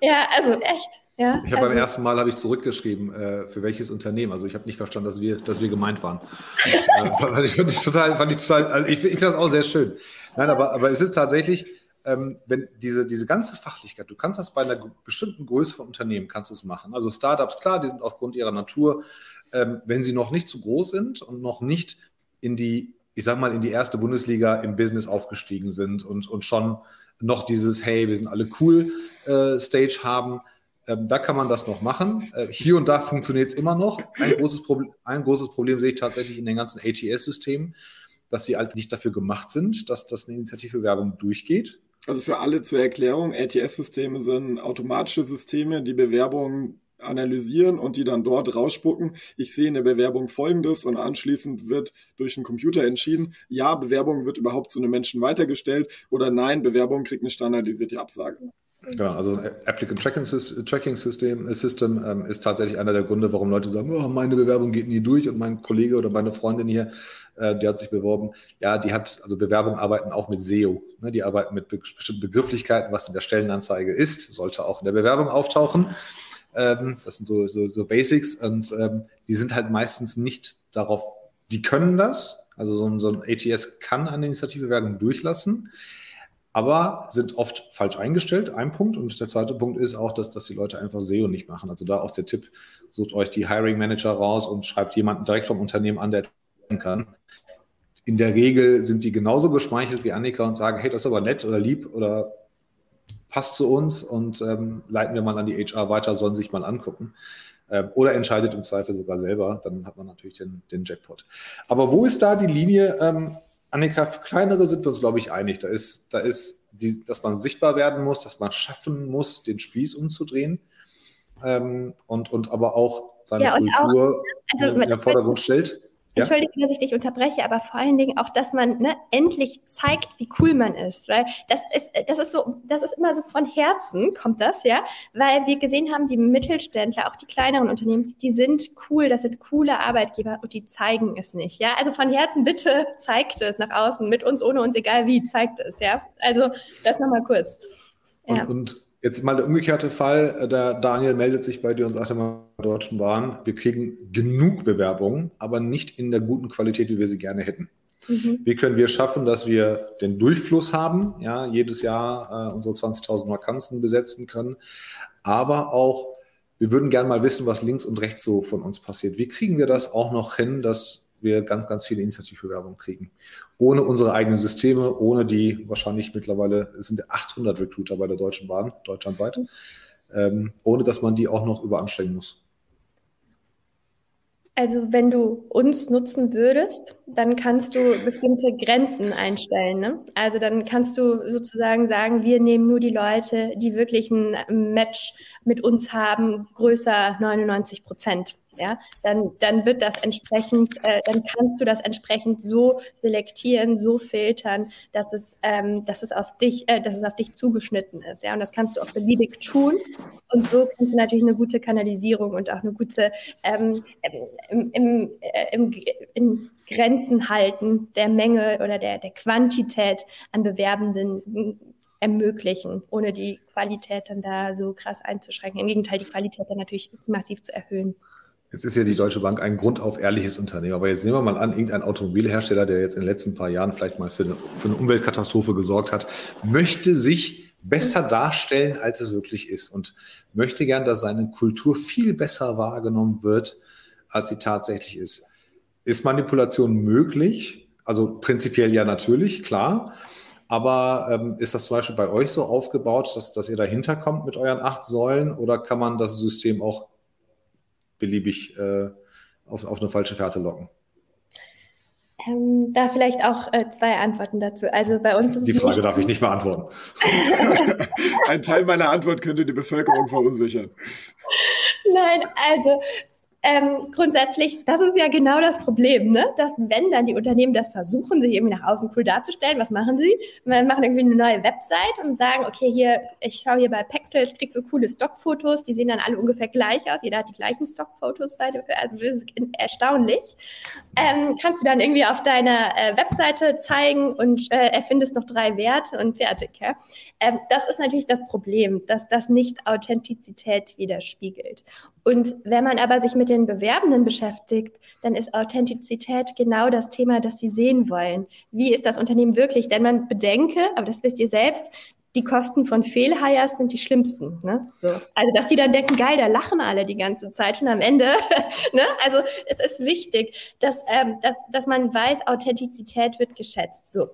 ja, also echt. Ja, ich habe also, beim ersten Mal habe ich zurückgeschrieben, äh, für welches Unternehmen. Also ich habe nicht verstanden, dass wir, dass wir gemeint waren. äh, ich, fand ich total, fand ich total, also ich, ich finde das auch sehr schön. Nein, aber, aber es ist tatsächlich, ähm, wenn diese, diese ganze Fachlichkeit, du kannst das bei einer bestimmten Größe von Unternehmen, kannst du es machen. Also Startups, klar, die sind aufgrund ihrer Natur, ähm, wenn sie noch nicht zu groß sind und noch nicht in die ich sag mal, in die erste Bundesliga im Business aufgestiegen sind und, und schon noch dieses, hey, wir sind alle cool äh, Stage haben. Ähm, da kann man das noch machen. Äh, hier und da funktioniert es immer noch. Ein großes, Problem, ein großes Problem sehe ich tatsächlich in den ganzen ATS-Systemen, dass sie halt nicht dafür gemacht sind, dass das eine Initiativbewerbung durchgeht. Also für alle zur Erklärung, ATS-Systeme sind automatische Systeme, die Bewerbungen analysieren und die dann dort rausspucken. Ich sehe in der Bewerbung Folgendes und anschließend wird durch einen Computer entschieden, ja, Bewerbung wird überhaupt zu einem Menschen weitergestellt oder nein, Bewerbung kriegt eine standardisierte Absage. Genau, also ein Applicant Tracking, System, System ähm, ist tatsächlich einer der Gründe, warum Leute sagen, oh, meine Bewerbung geht nie durch und mein Kollege oder meine Freundin hier, äh, die hat sich beworben. Ja, die hat, also Bewerbungen arbeiten auch mit SEO. Ne? Die arbeiten mit be bestimmten Begrifflichkeiten, was in der Stellenanzeige ist, sollte auch in der Bewerbung auftauchen. Ähm, das sind so, so, so Basics und ähm, die sind halt meistens nicht darauf, die können das. Also so ein, so ein ATS kann eine Initiativbewerbung durchlassen, aber sind oft falsch eingestellt. Ein Punkt. Und der zweite Punkt ist auch, dass, dass die Leute einfach SEO nicht machen. Also da auch der Tipp, sucht euch die Hiring Manager raus und schreibt jemanden direkt vom Unternehmen an, der kann. In der Regel sind die genauso geschmeichelt wie Annika und sagen, hey, das ist aber nett oder lieb oder passt zu uns und ähm, leiten wir mal an die HR weiter, sollen sich mal angucken. Ähm, oder entscheidet im Zweifel sogar selber, dann hat man natürlich den, den Jackpot. Aber wo ist da die Linie? Ähm, Annika, für kleinere sind wir uns, glaube ich, einig. Da ist, da ist die, dass man sichtbar werden muss, dass man schaffen muss, den Spieß umzudrehen. Ähm, und, und aber auch seine ja, Kultur auch, also, in den Vordergrund stellt. Ja? Entschuldige, dass ich dich unterbreche, aber vor allen Dingen auch, dass man ne, endlich zeigt, wie cool man ist. Weil das ist, das ist so, das ist immer so von Herzen, kommt das, ja. Weil wir gesehen haben, die Mittelständler, auch die kleineren Unternehmen, die sind cool, das sind coole Arbeitgeber und die zeigen es nicht. Ja, also von Herzen bitte zeigt es nach außen, mit uns, ohne uns, egal wie, zeigt es, ja. Also das nochmal kurz. Ja. Und, und Jetzt mal der umgekehrte Fall, äh, der Daniel meldet sich bei dir und sagt immer Deutschen Bahn, wir kriegen genug Bewerbungen, aber nicht in der guten Qualität, wie wir sie gerne hätten. Mhm. Wie können wir schaffen, dass wir den Durchfluss haben, ja, jedes Jahr äh, unsere 20.000 Vakanzen besetzen können, aber auch, wir würden gerne mal wissen, was links und rechts so von uns passiert. Wie kriegen wir das auch noch hin, dass wir ganz, ganz viele Initiativbewerbungen kriegen. Ohne unsere eigenen Systeme, ohne die wahrscheinlich mittlerweile, es sind 800 Recruiter bei der Deutschen Bahn, deutschlandweit, ähm, ohne dass man die auch noch überanstrengen muss. Also wenn du uns nutzen würdest, dann kannst du bestimmte Grenzen einstellen. Ne? Also dann kannst du sozusagen sagen, wir nehmen nur die Leute, die wirklich ein Match mit uns haben, größer 99 Prozent ja, dann, dann wird das entsprechend, äh, dann kannst du das entsprechend so selektieren, so filtern, dass es, ähm, dass es auf dich, äh, dass es auf dich zugeschnitten ist, ja, und das kannst du auch beliebig tun. Und so kannst du natürlich eine gute Kanalisierung und auch eine gute ähm, im, im, äh, im, in Grenzen halten der Menge oder der, der Quantität an Bewerbenden ermöglichen, ohne die Qualität dann da so krass einzuschränken. Im Gegenteil, die Qualität dann natürlich massiv zu erhöhen. Jetzt ist ja die Deutsche Bank ein grundauf ehrliches Unternehmen. Aber jetzt nehmen wir mal an, irgendein Automobilhersteller, der jetzt in den letzten paar Jahren vielleicht mal für eine, für eine Umweltkatastrophe gesorgt hat, möchte sich besser darstellen, als es wirklich ist und möchte gern, dass seine Kultur viel besser wahrgenommen wird, als sie tatsächlich ist. Ist Manipulation möglich? Also prinzipiell ja natürlich, klar. Aber ähm, ist das zum Beispiel bei euch so aufgebaut, dass, dass ihr dahinter kommt mit euren acht Säulen oder kann man das System auch beliebig äh, auf, auf eine falsche Fährte locken? Ähm, da vielleicht auch äh, zwei Antworten dazu. Also bei uns ist Die Frage darf ich nicht beantworten. Ein Teil meiner Antwort könnte die Bevölkerung verunsichern. Nein, also ähm, grundsätzlich, das ist ja genau das Problem, ne? dass wenn dann die Unternehmen das versuchen, sich irgendwie nach außen cool darzustellen, was machen sie? Wir machen irgendwie eine neue Website und sagen, okay, hier, ich schaue hier bei Pexel, ich kriege so coole Stockfotos, die sehen dann alle ungefähr gleich aus, jeder hat die gleichen Stockfotos bei der, also das ist erstaunlich. Ähm, kannst du dann irgendwie auf deiner äh, Webseite zeigen und äh, erfindest noch drei Werte und fertig. Ja? Ähm, das ist natürlich das Problem, dass das nicht Authentizität widerspiegelt. Und wenn man aber sich mit den Bewerbenden beschäftigt, dann ist Authentizität genau das Thema, das sie sehen wollen. Wie ist das Unternehmen wirklich? Denn man bedenke, aber das wisst ihr selbst, die Kosten von Fehlhires sind die schlimmsten. Ne? So. Also, dass die dann denken, geil, da lachen alle die ganze Zeit und am Ende, ne? also es ist wichtig, dass, ähm, dass, dass man weiß, Authentizität wird geschätzt. So.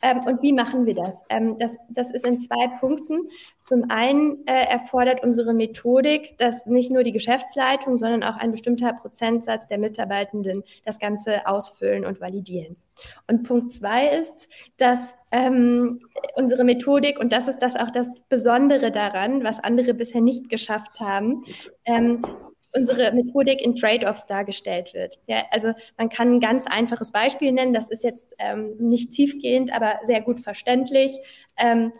Ähm, und wie machen wir das? Ähm, das? Das ist in zwei Punkten. Zum einen äh, erfordert unsere Methodik, dass nicht nur die Geschäftsleitung, sondern auch ein bestimmter Prozentsatz der Mitarbeitenden das Ganze ausfüllen und validieren. Und Punkt zwei ist, dass ähm, unsere Methodik, und das ist das auch das Besondere daran, was andere bisher nicht geschafft haben, ähm, unsere Methodik in Trade-offs dargestellt wird. Ja, also man kann ein ganz einfaches Beispiel nennen, das ist jetzt ähm, nicht tiefgehend, aber sehr gut verständlich. Ähm,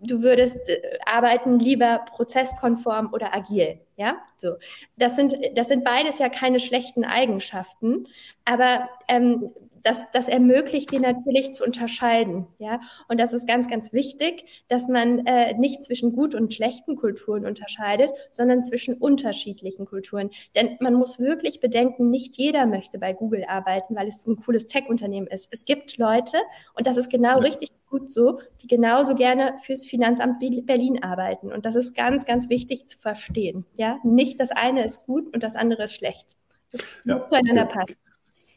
du würdest äh, arbeiten lieber prozesskonform oder agil. Ja, so. Das sind, das sind beides ja keine schlechten Eigenschaften, aber ähm, das, das ermöglicht dir natürlich zu unterscheiden. Ja? Und das ist ganz, ganz wichtig, dass man äh, nicht zwischen gut und schlechten Kulturen unterscheidet, sondern zwischen unterschiedlichen Kulturen. Denn man muss wirklich bedenken, nicht jeder möchte bei Google arbeiten, weil es ein cooles Tech-Unternehmen ist. Es gibt Leute, und das ist genau ja. richtig gut so, die genauso gerne fürs Finanzamt Berlin arbeiten. Und das ist ganz, ganz wichtig zu verstehen. Ja? Nicht das eine ist gut und das andere ist schlecht. Das ja. muss zueinander passen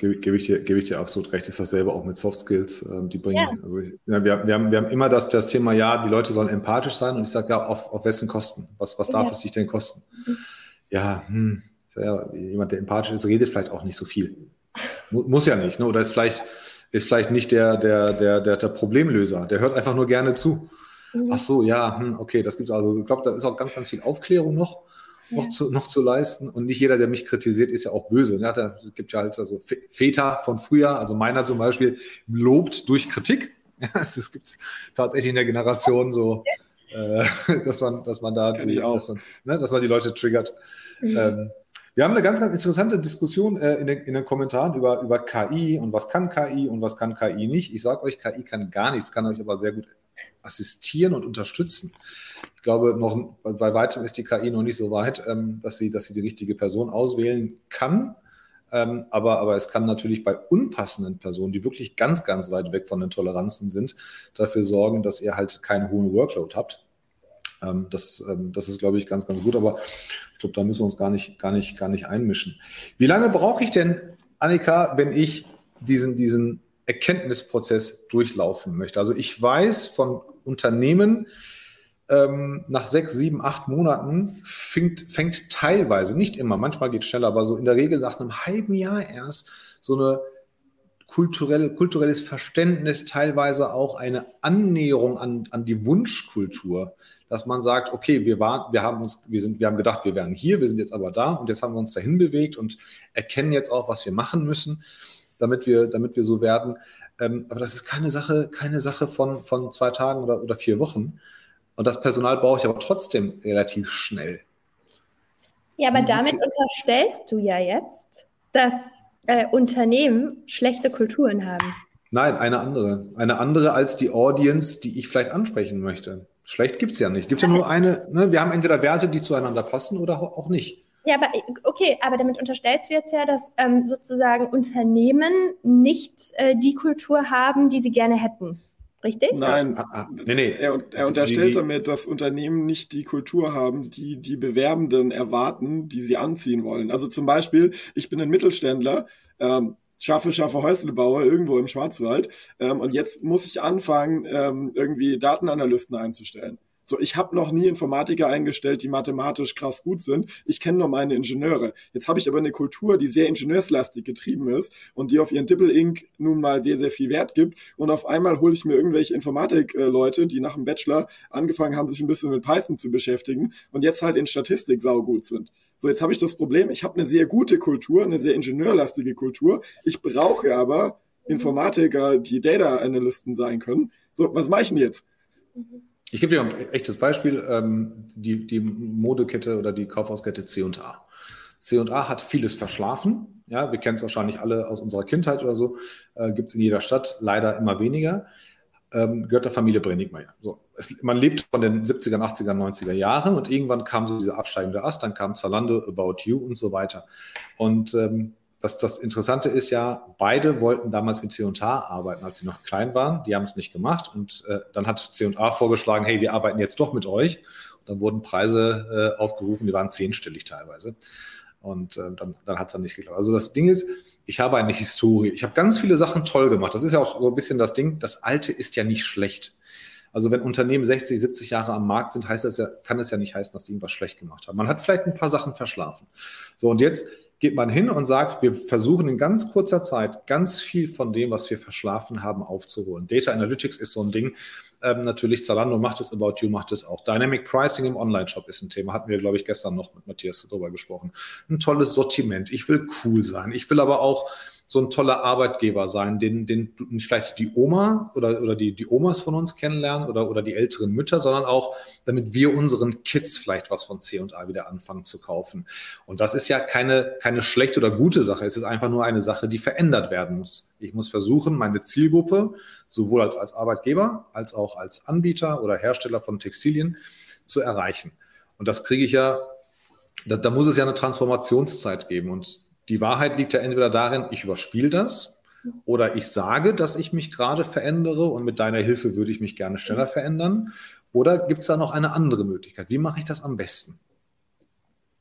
gebe, gebe, ich dir, gebe ich dir absolut recht. Ist dasselbe auch mit Soft Skills. Ähm, die bringen, ja. also ich, ja, wir, wir, haben, wir haben immer das, das Thema, ja, die Leute sollen empathisch sein und ich sage ja, auf, auf wessen Kosten? Was, was darf ja. es sich denn kosten? Mhm. Ja, hm, ja, jemand, der empathisch ist, redet vielleicht auch nicht so viel. Muss ja nicht, ne? Oder ist vielleicht, ist vielleicht nicht der, der, der, der, der Problemlöser. Der hört einfach nur gerne zu. Mhm. Ach so, ja, hm, okay, das gibt es also. Ich glaube, da ist auch ganz, ganz viel Aufklärung noch noch, zu, noch zu leisten. Und nicht jeder, der mich kritisiert, ist ja auch böse. Ne? Da gibt ja halt also Väter von früher, also meiner zum Beispiel, lobt durch Kritik. Ja, das gibt es tatsächlich in der Generation so, äh, dass man, dass man da, die, dass, man, ne, dass man die Leute triggert. Mhm. Ähm, wir haben eine ganz, ganz interessante Diskussion äh, in, den, in, den, Kommentaren über, über KI und was kann KI und was kann KI nicht. Ich sage euch, KI kann gar nichts, kann euch aber sehr gut assistieren und unterstützen. Ich glaube, noch bei weitem ist die KI noch nicht so weit, ähm, dass, sie, dass sie die richtige Person auswählen kann. Ähm, aber, aber es kann natürlich bei unpassenden Personen, die wirklich ganz, ganz weit weg von den Toleranzen sind, dafür sorgen, dass ihr halt keinen hohen Workload habt. Ähm, das, das ist, glaube ich, ganz, ganz gut. Aber ich glaube, da müssen wir uns gar nicht, gar nicht, gar nicht einmischen. Wie lange brauche ich denn, Annika, wenn ich diesen, diesen Erkenntnisprozess durchlaufen möchte? Also ich weiß von Unternehmen, ähm, nach sechs, sieben, acht Monaten fängt, fängt teilweise, nicht immer, manchmal geht es schneller, aber so in der Regel nach einem halben Jahr erst so eine kulturelle, kulturelles Verständnis, teilweise auch eine Annäherung an, an die Wunschkultur, dass man sagt, okay, wir waren, wir haben uns, wir sind, wir haben gedacht, wir wären hier, wir sind jetzt aber da und jetzt haben wir uns dahin bewegt und erkennen jetzt auch, was wir machen müssen, damit wir, damit wir so werden. Ähm, aber das ist keine Sache, keine Sache von, von zwei Tagen oder, oder vier Wochen. Und das Personal brauche ich aber trotzdem relativ schnell. Ja, aber damit unterstellst du ja jetzt, dass äh, Unternehmen schlechte Kulturen haben. Nein, eine andere. Eine andere als die Audience, die ich vielleicht ansprechen möchte. Schlecht gibt es ja nicht. Es gibt ja nur eine, ne? wir haben entweder Werte, die zueinander passen oder auch nicht. Ja, aber okay, aber damit unterstellst du jetzt ja, dass ähm, sozusagen Unternehmen nicht äh, die Kultur haben, die sie gerne hätten. Richtig? Nein, ah, ah, nee, nee. Er, er unterstellt die, die, damit, dass Unternehmen nicht die Kultur haben, die die Bewerbenden erwarten, die sie anziehen wollen. Also zum Beispiel, ich bin ein Mittelständler, ähm, schaffe, schaffe Häuslebauer irgendwo im Schwarzwald ähm, und jetzt muss ich anfangen, ähm, irgendwie Datenanalysten einzustellen. So, ich habe noch nie Informatiker eingestellt, die mathematisch krass gut sind. Ich kenne nur meine Ingenieure. Jetzt habe ich aber eine Kultur, die sehr ingenieurslastig getrieben ist und die auf ihren Dippel-Ink nun mal sehr, sehr viel Wert gibt. Und auf einmal hole ich mir irgendwelche Informatik-Leute, die nach dem Bachelor angefangen haben, sich ein bisschen mit Python zu beschäftigen und jetzt halt in Statistik saugut sind. So, jetzt habe ich das Problem, ich habe eine sehr gute Kultur, eine sehr ingenieurlastige Kultur. Ich brauche aber Informatiker, die Data Analysten sein können. So, was mache ich denn jetzt? Mhm. Ich gebe dir ein echtes Beispiel. Ähm, die, die Modekette oder die Kaufhauskette C&A. C&A hat vieles verschlafen. Ja, wir kennen es wahrscheinlich alle aus unserer Kindheit oder so. Äh, Gibt es in jeder Stadt leider immer weniger. Ähm, gehört der Familie Brennigmeier. So, es, man lebt von den 70er, 80er, 90er Jahren und irgendwann kam so dieser absteigende Ast, dann kam Zalando, About You und so weiter. Und ähm, das, das Interessante ist ja, beide wollten damals mit C&A arbeiten, als sie noch klein waren. Die haben es nicht gemacht und äh, dann hat C&A vorgeschlagen, hey, wir arbeiten jetzt doch mit euch. Und dann wurden Preise äh, aufgerufen, die waren zehnstellig teilweise. Und äh, dann, dann hat es dann nicht geklappt. Also das Ding ist, ich habe eine Historie. Ich habe ganz viele Sachen toll gemacht. Das ist ja auch so ein bisschen das Ding. Das Alte ist ja nicht schlecht. Also wenn Unternehmen 60, 70 Jahre am Markt sind, heißt das ja, kann es ja nicht heißen, dass die irgendwas schlecht gemacht haben. Man hat vielleicht ein paar Sachen verschlafen. So, und jetzt geht man hin und sagt, wir versuchen in ganz kurzer Zeit ganz viel von dem, was wir verschlafen haben, aufzuholen. Data Analytics ist so ein Ding. Ähm, natürlich, Zalando macht es, About You macht es auch. Dynamic Pricing im Online-Shop ist ein Thema. Hatten wir, glaube ich, gestern noch mit Matthias darüber gesprochen. Ein tolles Sortiment. Ich will cool sein. Ich will aber auch so ein toller Arbeitgeber sein, den, den nicht vielleicht die Oma oder, oder die, die Omas von uns kennenlernen oder, oder die älteren Mütter, sondern auch, damit wir unseren Kids vielleicht was von C&A wieder anfangen zu kaufen. Und das ist ja keine, keine schlechte oder gute Sache. Es ist einfach nur eine Sache, die verändert werden muss. Ich muss versuchen, meine Zielgruppe sowohl als, als Arbeitgeber als auch als Anbieter oder Hersteller von Textilien zu erreichen. Und das kriege ich ja, da, da muss es ja eine Transformationszeit geben. Und die Wahrheit liegt ja entweder darin, ich überspiele das oder ich sage, dass ich mich gerade verändere und mit deiner Hilfe würde ich mich gerne schneller verändern. Oder gibt es da noch eine andere Möglichkeit? Wie mache ich das am besten?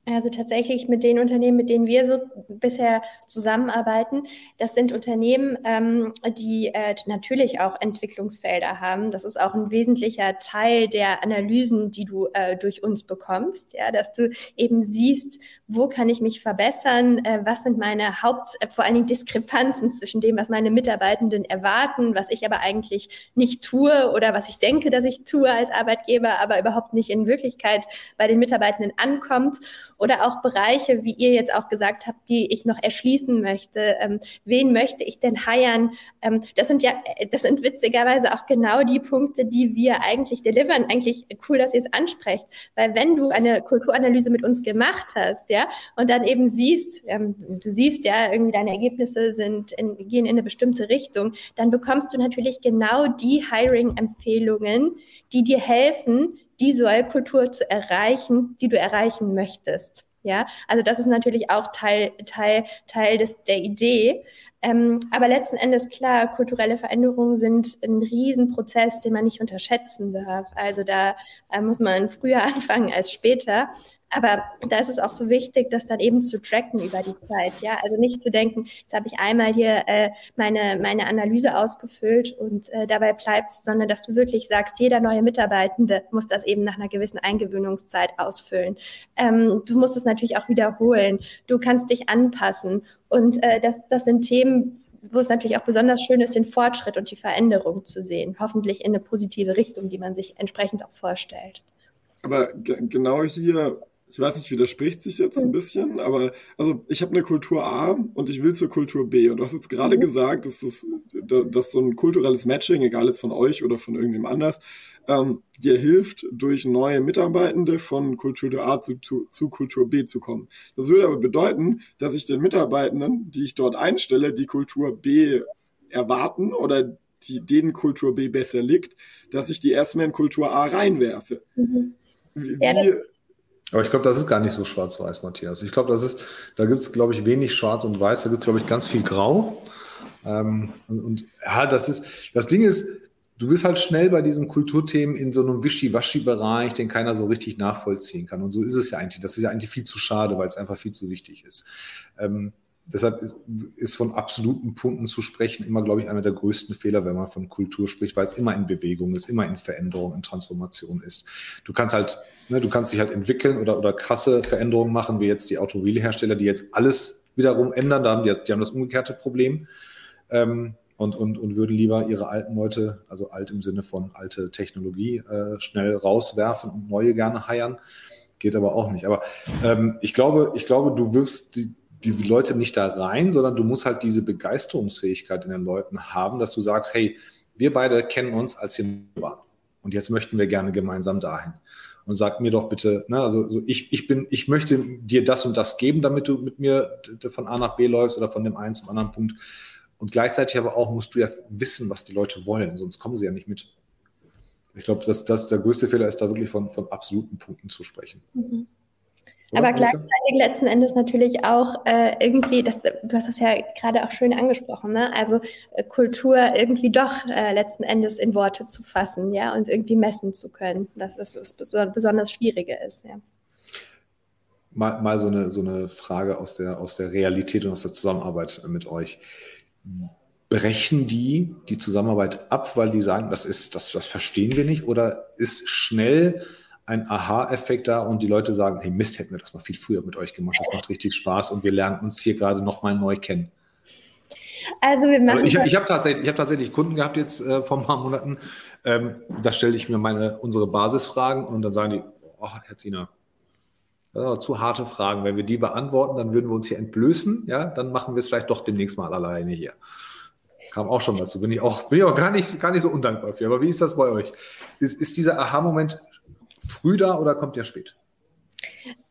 Also tatsächlich mit den Unternehmen, mit denen wir so bisher zusammenarbeiten, das sind Unternehmen, ähm, die äh, natürlich auch Entwicklungsfelder haben. Das ist auch ein wesentlicher Teil der Analysen, die du äh, durch uns bekommst, ja, dass du eben siehst, wo kann ich mich verbessern, äh, was sind meine Haupt, äh, vor allen Dingen Diskrepanzen zwischen dem, was meine Mitarbeitenden erwarten, was ich aber eigentlich nicht tue oder was ich denke, dass ich tue als Arbeitgeber, aber überhaupt nicht in Wirklichkeit bei den Mitarbeitenden ankommt oder auch Bereiche, wie ihr jetzt auch gesagt habt, die ich noch erschließen möchte. Ähm, wen möchte ich denn heiern? Ähm, das sind ja, das sind witzigerweise auch genau die Punkte, die wir eigentlich delivern. Eigentlich cool, dass ihr es ansprecht, weil wenn du eine Kulturanalyse mit uns gemacht hast, ja, und dann eben siehst, ähm, du siehst ja, irgendwie deine Ergebnisse sind in, gehen in eine bestimmte Richtung, dann bekommst du natürlich genau die Hiring-Empfehlungen, die dir helfen, die Sollkultur zu erreichen, die du erreichen möchtest. Ja, also das ist natürlich auch Teil, Teil, Teil des, der Idee. Ähm, aber letzten Endes klar, kulturelle Veränderungen sind ein Riesenprozess, den man nicht unterschätzen darf. Also da äh, muss man früher anfangen als später. Aber da ist es auch so wichtig, das dann eben zu tracken über die Zeit. Ja, also nicht zu denken, jetzt habe ich einmal hier äh, meine, meine Analyse ausgefüllt und äh, dabei bleibst, sondern dass du wirklich sagst, jeder neue Mitarbeitende muss das eben nach einer gewissen Eingewöhnungszeit ausfüllen. Ähm, du musst es natürlich auch wiederholen. Du kannst dich anpassen. Und äh, das, das sind Themen, wo es natürlich auch besonders schön ist, den Fortschritt und die Veränderung zu sehen. Hoffentlich in eine positive Richtung, die man sich entsprechend auch vorstellt. Aber genau hier ich weiß nicht, widerspricht sich jetzt ein hm. bisschen, aber also ich habe eine Kultur A und ich will zur Kultur B. Und du hast jetzt gerade mhm. gesagt, dass, das, dass so ein kulturelles Matching, egal jetzt von euch oder von irgendjemand anders, ähm, dir hilft, durch neue Mitarbeitende von Kultur A zu, zu, zu Kultur B zu kommen. Das würde aber bedeuten, dass ich den Mitarbeitenden, die ich dort einstelle, die Kultur B erwarten oder die denen Kultur B besser liegt, dass ich die erstmal in Kultur A reinwerfe. Mhm. Wie, ja, aber ich glaube, das ist gar nicht so schwarz-weiß, Matthias. Ich glaube, das ist, da gibt es, glaube ich, wenig Schwarz und Weiß, da gibt es, glaube ich, ganz viel Grau. Ähm, und, und, ja, das ist, das Ding ist, du bist halt schnell bei diesen Kulturthemen in so einem Wischi-Waschi-Bereich, den keiner so richtig nachvollziehen kann. Und so ist es ja eigentlich. Das ist ja eigentlich viel zu schade, weil es einfach viel zu wichtig ist. Ähm, Deshalb ist von absoluten Punkten zu sprechen immer, glaube ich, einer der größten Fehler, wenn man von Kultur spricht, weil es immer in Bewegung ist, immer in Veränderung, in Transformation ist. Du kannst halt, ne, du kannst dich halt entwickeln oder, oder krasse Veränderungen machen, wie jetzt die Automobilhersteller, die jetzt alles wiederum ändern. Da haben die, die haben das umgekehrte Problem ähm, und, und, und würden lieber ihre alten Leute, also alt im Sinne von alte Technologie, äh, schnell rauswerfen und neue gerne heiern. Geht aber auch nicht. Aber ähm, ich glaube, ich glaube, du wirfst die, die Leute nicht da rein, sondern du musst halt diese Begeisterungsfähigkeit in den Leuten haben, dass du sagst, hey, wir beide kennen uns, als wir waren. Und jetzt möchten wir gerne gemeinsam dahin. Und sag mir doch bitte, ne, also so ich, ich bin, ich möchte dir das und das geben, damit du mit mir von A nach B läufst oder von dem einen zum anderen Punkt. Und gleichzeitig aber auch musst du ja wissen, was die Leute wollen, sonst kommen sie ja nicht mit. Ich glaube, dass das der größte Fehler ist, da wirklich von, von absoluten Punkten zu sprechen. Mhm. Oder? Aber gleichzeitig letzten Endes natürlich auch äh, irgendwie, das, du hast das ja gerade auch schön angesprochen, ne? also äh, Kultur irgendwie doch äh, letzten Endes in Worte zu fassen, ja, und irgendwie messen zu können. Das ist was besonders Schwierige ist, ja. Mal, mal so, eine, so eine Frage aus der, aus der Realität und aus der Zusammenarbeit mit euch. Brechen die die Zusammenarbeit ab, weil die sagen, das ist, das, das verstehen wir nicht? Oder ist schnell ein Aha-Effekt da und die Leute sagen, hey Mist, hätten wir das mal viel früher mit euch gemacht, das macht richtig Spaß und wir lernen uns hier gerade nochmal neu kennen. Also wir machen. Ich, ich habe tatsächlich, hab tatsächlich Kunden gehabt jetzt äh, vor ein paar Monaten. Ähm, da stelle ich mir meine unsere Basisfragen und dann sagen die, oh, Herr Ziener, zu harte Fragen. Wenn wir die beantworten, dann würden wir uns hier entblößen. Ja, dann machen wir es vielleicht doch demnächst mal alleine hier. Kam auch schon dazu. Bin ich auch, bin ich auch gar nicht, gar nicht so undankbar für. Aber wie ist das bei euch? Ist, ist dieser Aha-Moment früh da oder kommt der spät?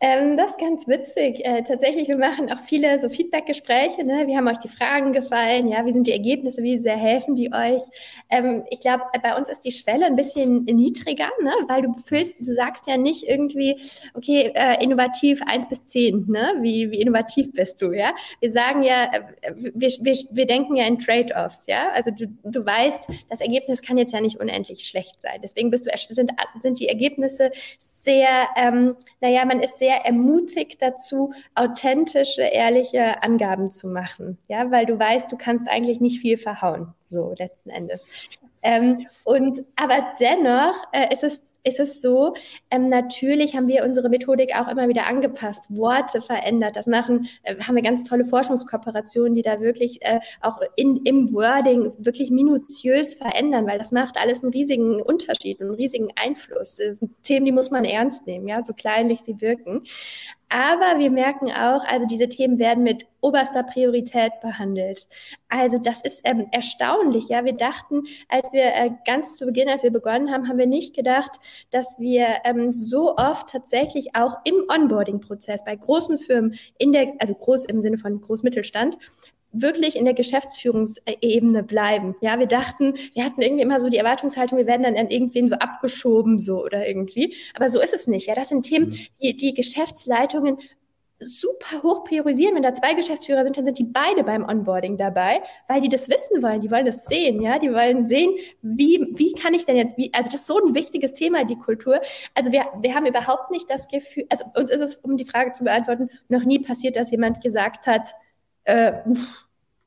Ähm, das ist ganz witzig. Äh, tatsächlich, wir machen auch viele so Feedback-Gespräche. Ne? Wie haben euch die Fragen gefallen? Ja, wie sind die Ergebnisse? Wie sehr helfen die euch? Ähm, ich glaube, bei uns ist die Schwelle ein bisschen niedriger, ne? weil du fühlst, du sagst ja nicht irgendwie, okay, äh, innovativ eins bis zehn. Ne? Wie, wie innovativ bist du? Ja, wir sagen ja, äh, wir, wir, wir denken ja in Trade-offs. Ja, also du, du weißt, das Ergebnis kann jetzt ja nicht unendlich schlecht sein. Deswegen bist du sind sind die Ergebnisse sehr, ähm, naja, man ist sehr ermutigt dazu, authentische, ehrliche Angaben zu machen. Ja, weil du weißt, du kannst eigentlich nicht viel verhauen, so letzten Endes. Ähm, und aber dennoch äh, ist es ist es so, ähm, natürlich haben wir unsere Methodik auch immer wieder angepasst, Worte verändert. Das machen, äh, haben wir ganz tolle Forschungskooperationen, die da wirklich äh, auch in, im Wording wirklich minutiös verändern, weil das macht alles einen riesigen Unterschied, einen riesigen Einfluss. Das sind Themen, die muss man ernst nehmen, ja, so kleinlich sie wirken. Aber wir merken auch, also diese Themen werden mit oberster Priorität behandelt. Also das ist ähm, erstaunlich. Ja, wir dachten, als wir äh, ganz zu Beginn, als wir begonnen haben, haben wir nicht gedacht, dass wir ähm, so oft tatsächlich auch im Onboarding-Prozess bei großen Firmen in der, also groß im Sinne von Großmittelstand, wirklich in der Geschäftsführungsebene bleiben. Ja, wir dachten, wir hatten irgendwie immer so die Erwartungshaltung, wir werden dann an irgendwen so abgeschoben, so oder irgendwie. Aber so ist es nicht. Ja, das sind Themen, mhm. die die Geschäftsleitungen super hoch priorisieren. Wenn da zwei Geschäftsführer sind, dann sind die beide beim Onboarding dabei, weil die das wissen wollen. Die wollen das sehen, ja. Die wollen sehen, wie, wie kann ich denn jetzt, wie, also das ist so ein wichtiges Thema, die Kultur. Also wir, wir haben überhaupt nicht das Gefühl, also uns ist es, um die Frage zu beantworten, noch nie passiert, dass jemand gesagt hat, äh,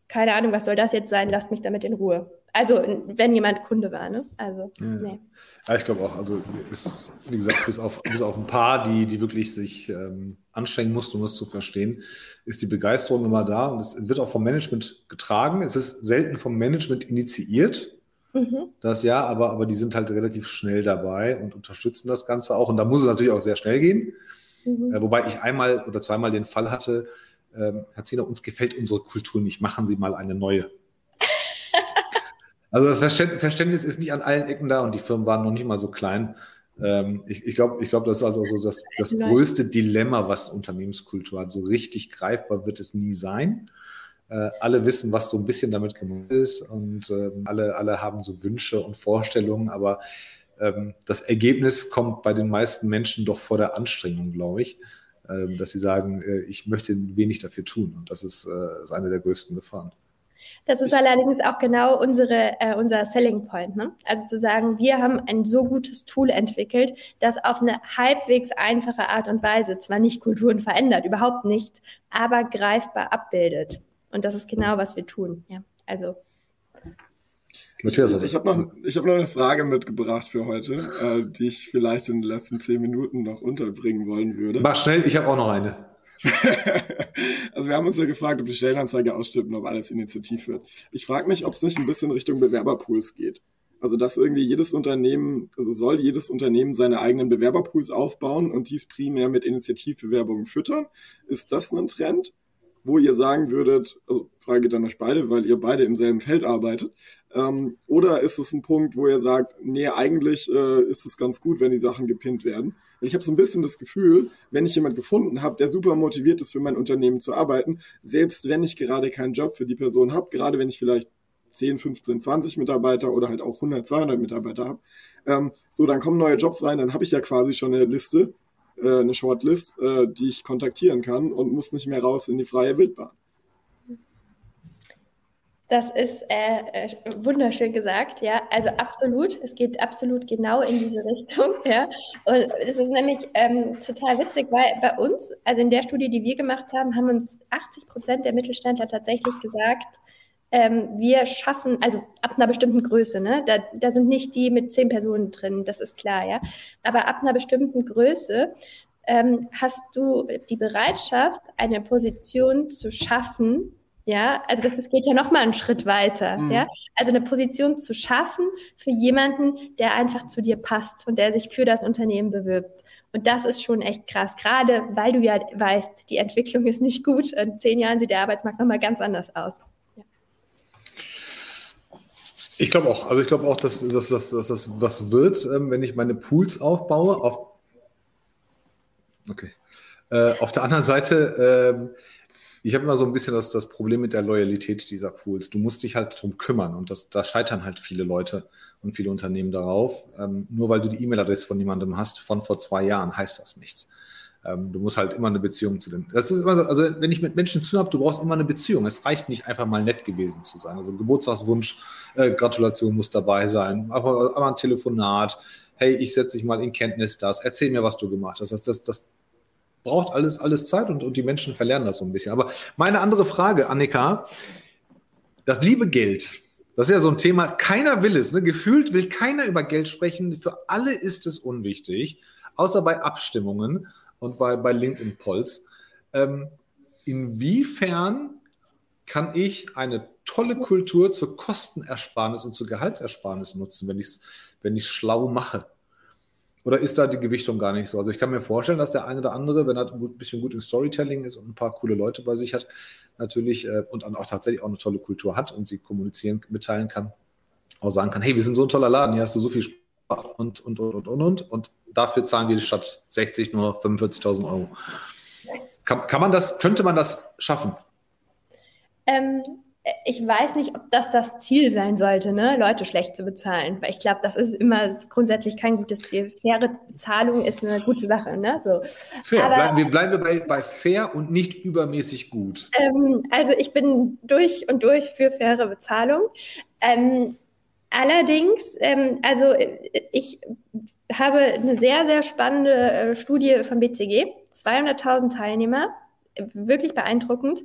keine Ahnung, was soll das jetzt sein, lasst mich damit in Ruhe. Also, wenn jemand Kunde war, ne? Also, ja. nee. Ja, ich glaube auch, also ist, wie gesagt, bis auf, bis auf ein paar, die, die wirklich sich ähm, anstrengen mussten, um es zu verstehen, ist die Begeisterung immer da und es wird auch vom Management getragen. Es ist selten vom Management initiiert. Mhm. Das ja, aber, aber die sind halt relativ schnell dabei und unterstützen das Ganze auch. Und da muss es natürlich auch sehr schnell gehen. Mhm. Äh, wobei ich einmal oder zweimal den Fall hatte, ähm, Herr Zehner, uns gefällt unsere Kultur nicht, machen Sie mal eine neue. also das Verständnis ist nicht an allen Ecken da und die Firmen waren noch nicht mal so klein. Ähm, ich ich glaube, ich glaub, das ist also so das, das größte Dilemma, was Unternehmenskultur hat. So richtig greifbar wird es nie sein. Äh, alle wissen, was so ein bisschen damit gemeint ist und ähm, alle, alle haben so Wünsche und Vorstellungen, aber ähm, das Ergebnis kommt bei den meisten Menschen doch vor der Anstrengung, glaube ich. Ähm, dass sie sagen, äh, ich möchte wenig dafür tun. Und das ist, äh, ist eine der größten Gefahren. Das ist allerdings auch genau unsere, äh, unser Selling Point. Ne? Also zu sagen, wir haben ein so gutes Tool entwickelt, das auf eine halbwegs einfache Art und Weise zwar nicht Kulturen verändert, überhaupt nicht, aber greifbar abbildet. Und das ist genau, was wir tun. Ja, also Matthias, ich habe noch, ich hab noch eine Frage mitgebracht für heute, äh, die ich vielleicht in den letzten zehn Minuten noch unterbringen wollen würde. Mach schnell, ich habe auch noch eine. also wir haben uns ja gefragt, ob die Stellenanzeige ausstimmt und ob alles initiativ wird. Ich frage mich, ob es nicht ein bisschen Richtung Bewerberpools geht. Also dass irgendwie jedes Unternehmen, also soll jedes Unternehmen seine eigenen Bewerberpools aufbauen und dies primär mit Initiativbewerbungen füttern. Ist das ein Trend? Wo ihr sagen würdet, also Frage an euch beide, weil ihr beide im selben Feld arbeitet, ähm, oder ist es ein Punkt, wo ihr sagt, nee, eigentlich äh, ist es ganz gut, wenn die Sachen gepinnt werden? Ich habe so ein bisschen das Gefühl, wenn ich jemand gefunden habe, der super motiviert ist, für mein Unternehmen zu arbeiten, selbst wenn ich gerade keinen Job für die Person habe, gerade wenn ich vielleicht 10, 15, 20 Mitarbeiter oder halt auch 100, 200 Mitarbeiter habe, ähm, so, dann kommen neue Jobs rein, dann habe ich ja quasi schon eine Liste äh, eine Shortlist, äh, die ich kontaktieren kann und muss nicht mehr raus in die freie Wildbahn. Das ist äh, äh, wunderschön gesagt, ja. Also absolut, es geht absolut genau in diese Richtung, ja. Und es ist nämlich ähm, total witzig, weil bei uns, also in der Studie, die wir gemacht haben, haben uns 80 Prozent der Mittelständler tatsächlich gesagt, ähm, wir schaffen, also ab einer bestimmten Größe, ne? Da, da sind nicht die mit zehn Personen drin, das ist klar, ja. Aber ab einer bestimmten Größe ähm, hast du die Bereitschaft, eine Position zu schaffen, ja, also das, das geht ja noch mal einen Schritt weiter. Mhm. Ja, also eine Position zu schaffen für jemanden, der einfach zu dir passt und der sich für das Unternehmen bewirbt. Und das ist schon echt krass, gerade weil du ja weißt, die Entwicklung ist nicht gut. In zehn Jahren sieht der Arbeitsmarkt noch mal ganz anders aus. Ich glaube auch. Also ich glaube auch, dass, dass, dass, dass das was wird, ähm, wenn ich meine Pools aufbaue. Auf okay. Äh, auf der anderen Seite. Ähm, ich habe immer so ein bisschen das, das Problem mit der Loyalität dieser Pools. Du musst dich halt drum kümmern und das, da scheitern halt viele Leute und viele Unternehmen darauf. Ähm, nur weil du die E-Mail-Adresse von jemandem hast von vor zwei Jahren, heißt das nichts. Ähm, du musst halt immer eine Beziehung zu dem. Das ist immer so, also wenn ich mit Menschen zu habe, du brauchst immer eine Beziehung. Es reicht nicht einfach mal nett gewesen zu sein. Also Geburtstagswunsch, äh, Gratulation muss dabei sein, aber, aber ein Telefonat. Hey, ich setze dich mal in Kenntnis das, erzähl mir, was du gemacht hast. Das, das, das, braucht alles, alles Zeit und, und die Menschen verlernen das so ein bisschen. Aber meine andere Frage, Annika, das liebe Geld, das ist ja so ein Thema, keiner will es. Ne? Gefühlt will keiner über Geld sprechen. Für alle ist es unwichtig, außer bei Abstimmungen und bei, bei LinkedIn-Polls. Ähm, inwiefern kann ich eine tolle Kultur zur Kostenersparnis und zur Gehaltsersparnis nutzen, wenn ich es wenn schlau mache? Oder ist da die Gewichtung gar nicht so? Also ich kann mir vorstellen, dass der eine oder andere, wenn er ein bisschen gut im Storytelling ist und ein paar coole Leute bei sich hat, natürlich äh, und auch tatsächlich auch eine tolle Kultur hat und sie kommunizieren, mitteilen kann, auch sagen kann, hey, wir sind so ein toller Laden, hier hast du so viel Spaß und, und, und, und, und, und. Dafür zahlen wir statt 60 nur 45.000 Euro. Kann, kann man das, könnte man das schaffen? Ähm, ich weiß nicht, ob das das Ziel sein sollte, ne? Leute schlecht zu bezahlen, weil ich glaube, das ist immer grundsätzlich kein gutes Ziel. Faire Bezahlung ist eine gute Sache, ne? So. Fair, Aber, bleiben, wir bleiben bei, bei fair und nicht übermäßig gut. Ähm, also ich bin durch und durch für faire Bezahlung. Ähm, allerdings, ähm, also ich habe eine sehr, sehr spannende äh, Studie von BCG, 200.000 Teilnehmer, wirklich beeindruckend.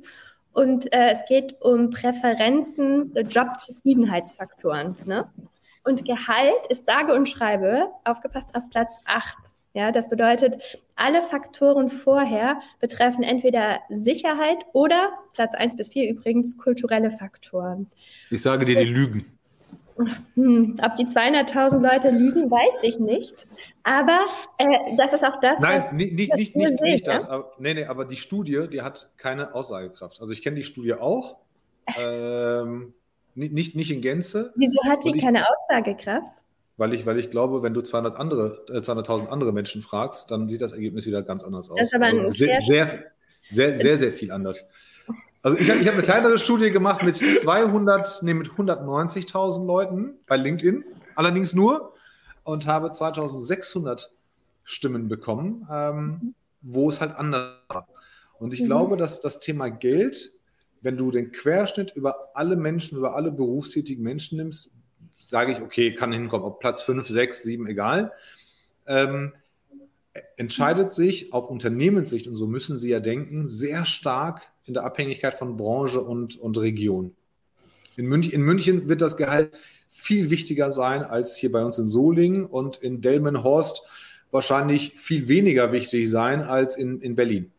Und äh, es geht um Präferenzen, Jobzufriedenheitsfaktoren. Ne? Und Gehalt ist sage und schreibe, aufgepasst auf Platz 8. Ja, das bedeutet, alle Faktoren vorher betreffen entweder Sicherheit oder, Platz 1 bis 4 übrigens, kulturelle Faktoren. Ich sage dir, die lügen. Hm, ob die 200.000 Leute lügen, weiß ich nicht. Aber äh, das ist auch das, Nein, was nicht, nicht, nicht, nicht, sehen, nicht das. Ja? Aber, nee, nee, aber die Studie, die hat keine Aussagekraft. Also ich kenne die Studie auch. ähm, nicht, nicht in Gänze. Wieso hat die ich, keine Aussagekraft? Weil ich, weil ich glaube, wenn du 200 andere, äh, 200.000 andere Menschen fragst, dann sieht das Ergebnis wieder ganz anders aus. Das ist aber also sehr, sehr, sehr, sehr, sehr viel anders. Also ich, ich habe eine kleinere Studie gemacht mit 200, nee, mit 190.000 Leuten bei LinkedIn, allerdings nur, und habe 2600 Stimmen bekommen, ähm, wo es halt anders war. Und ich mhm. glaube, dass das Thema Geld, wenn du den Querschnitt über alle Menschen, über alle berufstätigen Menschen nimmst, sage ich, okay, kann hinkommen, ob Platz 5, 6, 7, egal. Ähm, entscheidet sich auf Unternehmenssicht, und so müssen sie ja denken, sehr stark in der Abhängigkeit von Branche und, und Region. In München, in München wird das Gehalt viel wichtiger sein als hier bei uns in Solingen und in Delmenhorst wahrscheinlich viel weniger wichtig sein als in, in Berlin.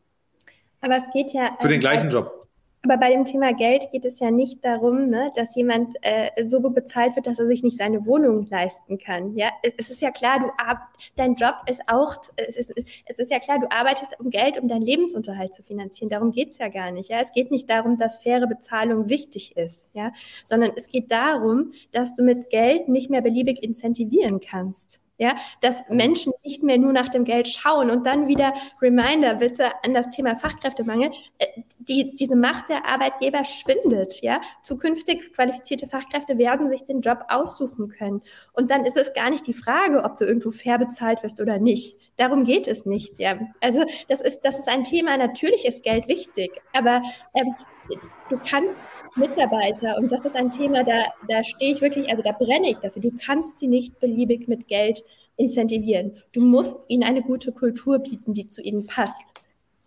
Aber es geht ja. Für den gleichen Job. Aber bei dem Thema Geld geht es ja nicht darum, ne, dass jemand äh, so gut bezahlt wird, dass er sich nicht seine Wohnung leisten kann. Ja, es ist ja klar, du dein Job ist auch, es ist, es ist ja klar, du arbeitest um Geld, um deinen Lebensunterhalt zu finanzieren. Darum geht's ja gar nicht. Ja, es geht nicht darum, dass faire Bezahlung wichtig ist, ja, sondern es geht darum, dass du mit Geld nicht mehr beliebig incentivieren kannst. Ja, dass Menschen nicht mehr nur nach dem Geld schauen und dann wieder Reminder bitte an das Thema Fachkräftemangel. Äh, die, diese Macht der Arbeitgeber schwindet. Ja, zukünftig qualifizierte Fachkräfte werden sich den Job aussuchen können. Und dann ist es gar nicht die Frage, ob du irgendwo fair bezahlt wirst oder nicht. Darum geht es nicht. Ja, also das ist, das ist ein Thema. Natürlich ist Geld wichtig, aber ähm, du kannst Mitarbeiter, und das ist ein Thema, da, da stehe ich wirklich, also da brenne ich dafür, du kannst sie nicht beliebig mit Geld incentivieren. Du musst ihnen eine gute Kultur bieten, die zu ihnen passt.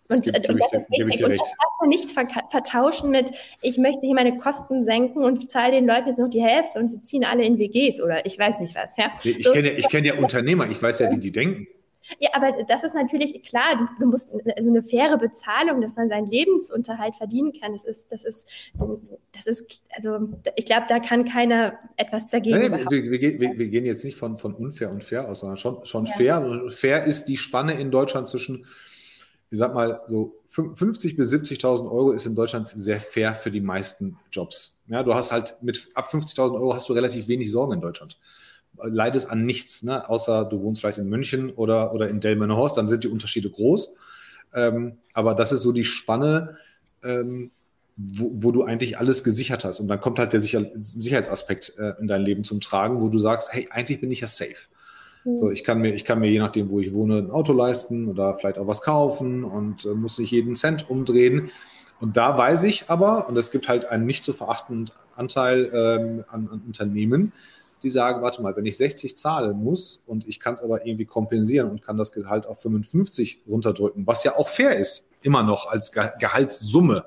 Und, gib, und das ist wichtig. Und das darf man nicht vertauschen mit, ich möchte hier meine Kosten senken und zahle den Leuten jetzt noch die Hälfte und sie ziehen alle in WGs oder ich weiß nicht was. Ja? Ich so, kenne ich kenn ja Unternehmer, ich weiß ja, wie die denken. Ja, aber das ist natürlich klar, du, du, musst also eine faire Bezahlung, dass man seinen Lebensunterhalt verdienen kann. Das ist, das ist, das ist, also ich glaube, da kann keiner etwas dagegen Nein, wir, wir, wir, wir, gehen jetzt nicht von, von unfair und fair aus, sondern schon, schon ja. fair. Fair ist die Spanne in Deutschland zwischen, ich sag mal, so 50 bis 70.000 Euro ist in Deutschland sehr fair für die meisten Jobs. Ja, du hast halt mit ab 50.000 Euro hast du relativ wenig Sorgen in Deutschland leidest an nichts, ne? außer du wohnst vielleicht in München oder, oder in Delmenhorst, dann sind die Unterschiede groß. Ähm, aber das ist so die Spanne, ähm, wo, wo, du eigentlich alles gesichert hast. Und dann kommt halt der Sicher Sicherheitsaspekt äh, in dein Leben zum Tragen, wo du sagst, hey, eigentlich bin ich ja safe. Mhm. So, ich kann mir, ich kann mir je nachdem, wo ich wohne, ein Auto leisten oder vielleicht auch was kaufen und äh, muss nicht jeden Cent umdrehen. Und da weiß ich aber, und es gibt halt einen nicht zu verachtenden Anteil ähm, an, an Unternehmen, die sagen, warte mal, wenn ich 60 zahlen muss und ich kann es aber irgendwie kompensieren und kann das Gehalt auf 55 runterdrücken, was ja auch fair ist, immer noch als Ge Gehaltssumme.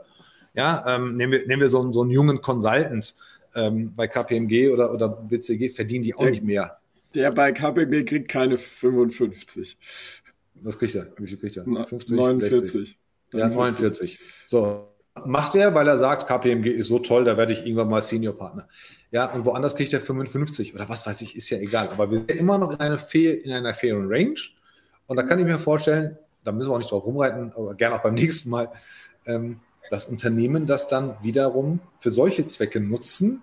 Ja, ähm, nehmen, wir, nehmen wir so einen, so einen jungen Consultant ähm, bei KPMG oder, oder BCG, verdienen die auch der, nicht mehr. Der bei KPMG kriegt keine 55. Was kriegt er? Wie viel kriegt er? 50, 49. 60. Ja, 49. So, macht er, weil er sagt, KPMG ist so toll, da werde ich irgendwann mal Senior-Partner. Ja, und woanders kriegt er 55 oder was weiß ich, ist ja egal. Aber wir sind immer noch in einer, fair, in einer fairen Range. Und da kann ich mir vorstellen, da müssen wir auch nicht drauf rumreiten, aber gerne auch beim nächsten Mal, ähm, dass Unternehmen das dann wiederum für solche Zwecke nutzen,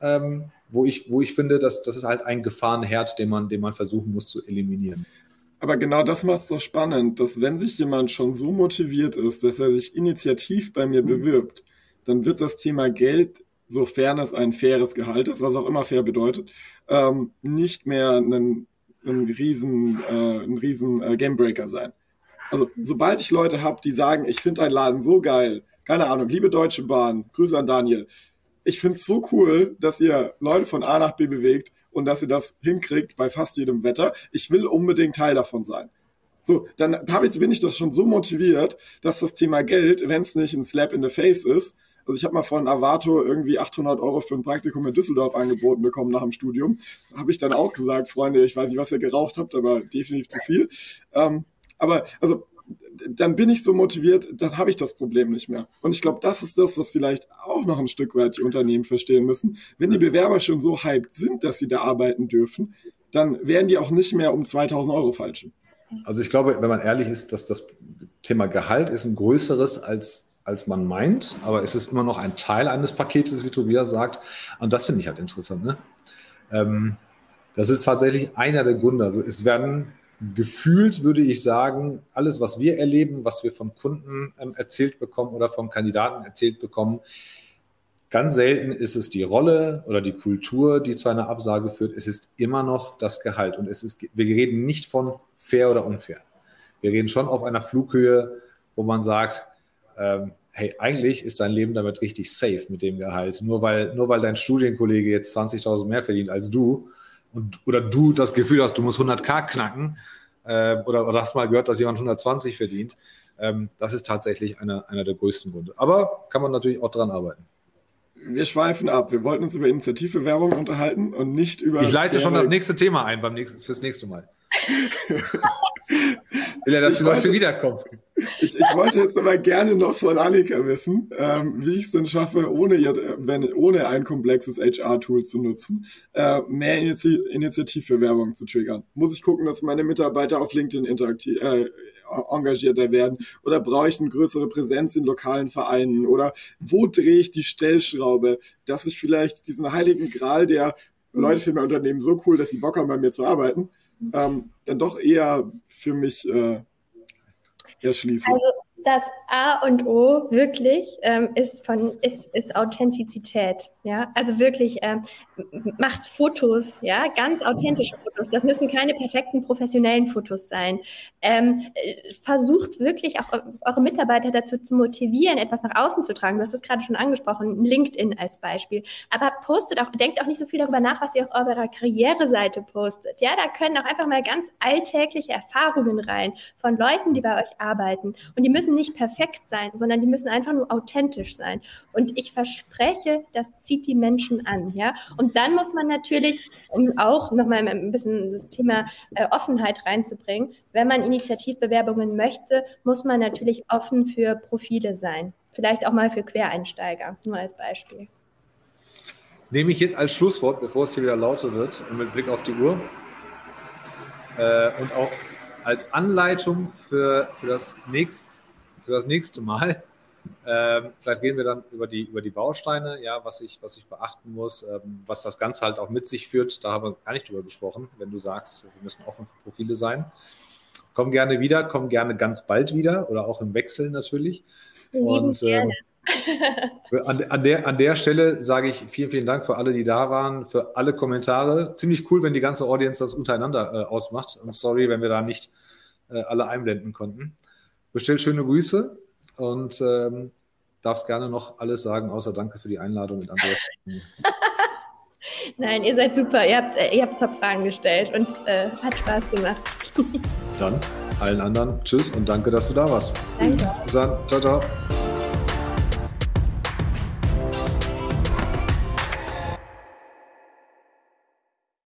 ähm, wo, ich, wo ich finde, dass das ist halt ein Gefahrenherd, den man, den man versuchen muss zu eliminieren. Aber genau das macht es so spannend, dass wenn sich jemand schon so motiviert ist, dass er sich initiativ bei mir bewirbt, dann wird das Thema Geld, sofern es ein faires Gehalt ist, was auch immer fair bedeutet, ähm, nicht mehr ein, ein riesen, äh, ein riesen äh, Gamebreaker sein. Also sobald ich Leute habe, die sagen, ich finde einen Laden so geil, keine Ahnung, liebe Deutsche Bahn, Grüße an Daniel, ich finde es so cool, dass ihr Leute von A nach B bewegt, und dass ihr das hinkriegt bei fast jedem Wetter. Ich will unbedingt Teil davon sein. So, dann hab ich, bin ich das schon so motiviert, dass das Thema Geld, wenn es nicht ein Slap in the Face ist, also ich habe mal von Avato irgendwie 800 Euro für ein Praktikum in Düsseldorf angeboten bekommen nach dem Studium. Habe ich dann auch gesagt, Freunde, ich weiß nicht, was ihr geraucht habt, aber definitiv zu viel. Ähm, aber also dann bin ich so motiviert, dann habe ich das Problem nicht mehr. Und ich glaube, das ist das, was vielleicht auch noch ein Stück weit die Unternehmen verstehen müssen. Wenn die Bewerber schon so hyped sind, dass sie da arbeiten dürfen, dann werden die auch nicht mehr um 2000 Euro falschen. Also ich glaube, wenn man ehrlich ist, dass das Thema Gehalt ist ein größeres als als man meint, aber es ist immer noch ein Teil eines Paketes, wie Tobias sagt. Und das finde ich halt interessant. Ne? Ähm, das ist tatsächlich einer der Gründe. Also es werden gefühlt würde ich sagen, alles, was wir erleben, was wir von Kunden ähm, erzählt bekommen oder vom Kandidaten erzählt bekommen, ganz selten ist es die Rolle oder die Kultur, die zu einer Absage führt. Es ist immer noch das Gehalt. Und es ist, wir reden nicht von fair oder unfair. Wir reden schon auf einer Flughöhe, wo man sagt, ähm, hey, eigentlich ist dein Leben damit richtig safe mit dem Gehalt. Nur weil, nur weil dein Studienkollege jetzt 20.000 mehr verdient als du, und, oder du das Gefühl hast, du musst 100k knacken äh, oder, oder hast mal gehört, dass jemand 120 verdient, ähm, das ist tatsächlich einer, einer der größten Gründe. Aber kann man natürlich auch dran arbeiten. Wir schweifen ab. Wir wollten uns über Initiativbewerbung unterhalten und nicht über. Ich leite schon das nächste Thema ein beim nächsten, fürs nächste Mal. Will er, dass die Leute wiederkommen. Ich, ich wollte jetzt aber gerne noch von Annika wissen, ähm, wie ich es denn schaffe, ohne, wenn, ohne ein komplexes HR-Tool zu nutzen, äh, mehr Initi Initiativbewerbung zu triggern. Muss ich gucken, dass meine Mitarbeiter auf LinkedIn interaktiv, äh, engagierter werden? Oder brauche ich eine größere Präsenz in lokalen Vereinen? Oder wo drehe ich die Stellschraube, dass ich vielleicht diesen heiligen Gral der Leute für mein Unternehmen so cool, dass sie Bock haben, bei mir zu arbeiten, ähm, dann doch eher für mich äh, erschließe. Also das A und O wirklich ähm, ist von ist, ist Authentizität, ja. Also wirklich ähm, macht Fotos, ja, ganz authentische Fotos. Das müssen keine perfekten professionellen Fotos sein. Ähm, äh, versucht wirklich auch eure Mitarbeiter dazu zu motivieren, etwas nach außen zu tragen. Du hast es gerade schon angesprochen, LinkedIn als Beispiel. Aber postet auch, denkt auch nicht so viel darüber nach, was ihr auf eurer Karriereseite postet. Ja, da können auch einfach mal ganz alltägliche Erfahrungen rein von Leuten, die bei euch arbeiten. Und die müssen nicht perfekt sein, sondern die müssen einfach nur authentisch sein. Und ich verspreche, das zieht die Menschen an, ja. Und dann muss man natürlich, um auch nochmal ein bisschen das Thema äh, Offenheit reinzubringen, wenn man Initiativbewerbungen möchte, muss man natürlich offen für Profile sein. Vielleicht auch mal für Quereinsteiger, nur als Beispiel. Nehme ich jetzt als Schlusswort, bevor es hier wieder lauter wird, mit Blick auf die Uhr äh, und auch als Anleitung für, für, das nächste, für das nächste Mal. Ähm, vielleicht reden wir dann über die, über die Bausteine, ja, was ich, was ich beachten muss, ähm, was das Ganze halt auch mit sich führt. Da haben wir gar nicht drüber gesprochen, wenn du sagst, wir müssen offen für Profile sein. Komm gerne wieder, komm gerne ganz bald wieder oder auch im Wechsel natürlich. Und ähm, an, an, der, an der Stelle sage ich vielen, vielen Dank für alle, die da waren, für alle Kommentare. Ziemlich cool, wenn die ganze Audience das untereinander äh, ausmacht. Und sorry, wenn wir da nicht äh, alle einblenden konnten. Bestell schöne Grüße und ähm, darfst gerne noch alles sagen, außer Danke für die Einladung mit Andreas. Nein, ihr seid super. Ihr habt, äh, ihr habt ein Fragen gestellt und äh, hat Spaß gemacht. Dann allen anderen Tschüss und danke, dass du da warst. Danke. Bis dann. Ciao, ciao.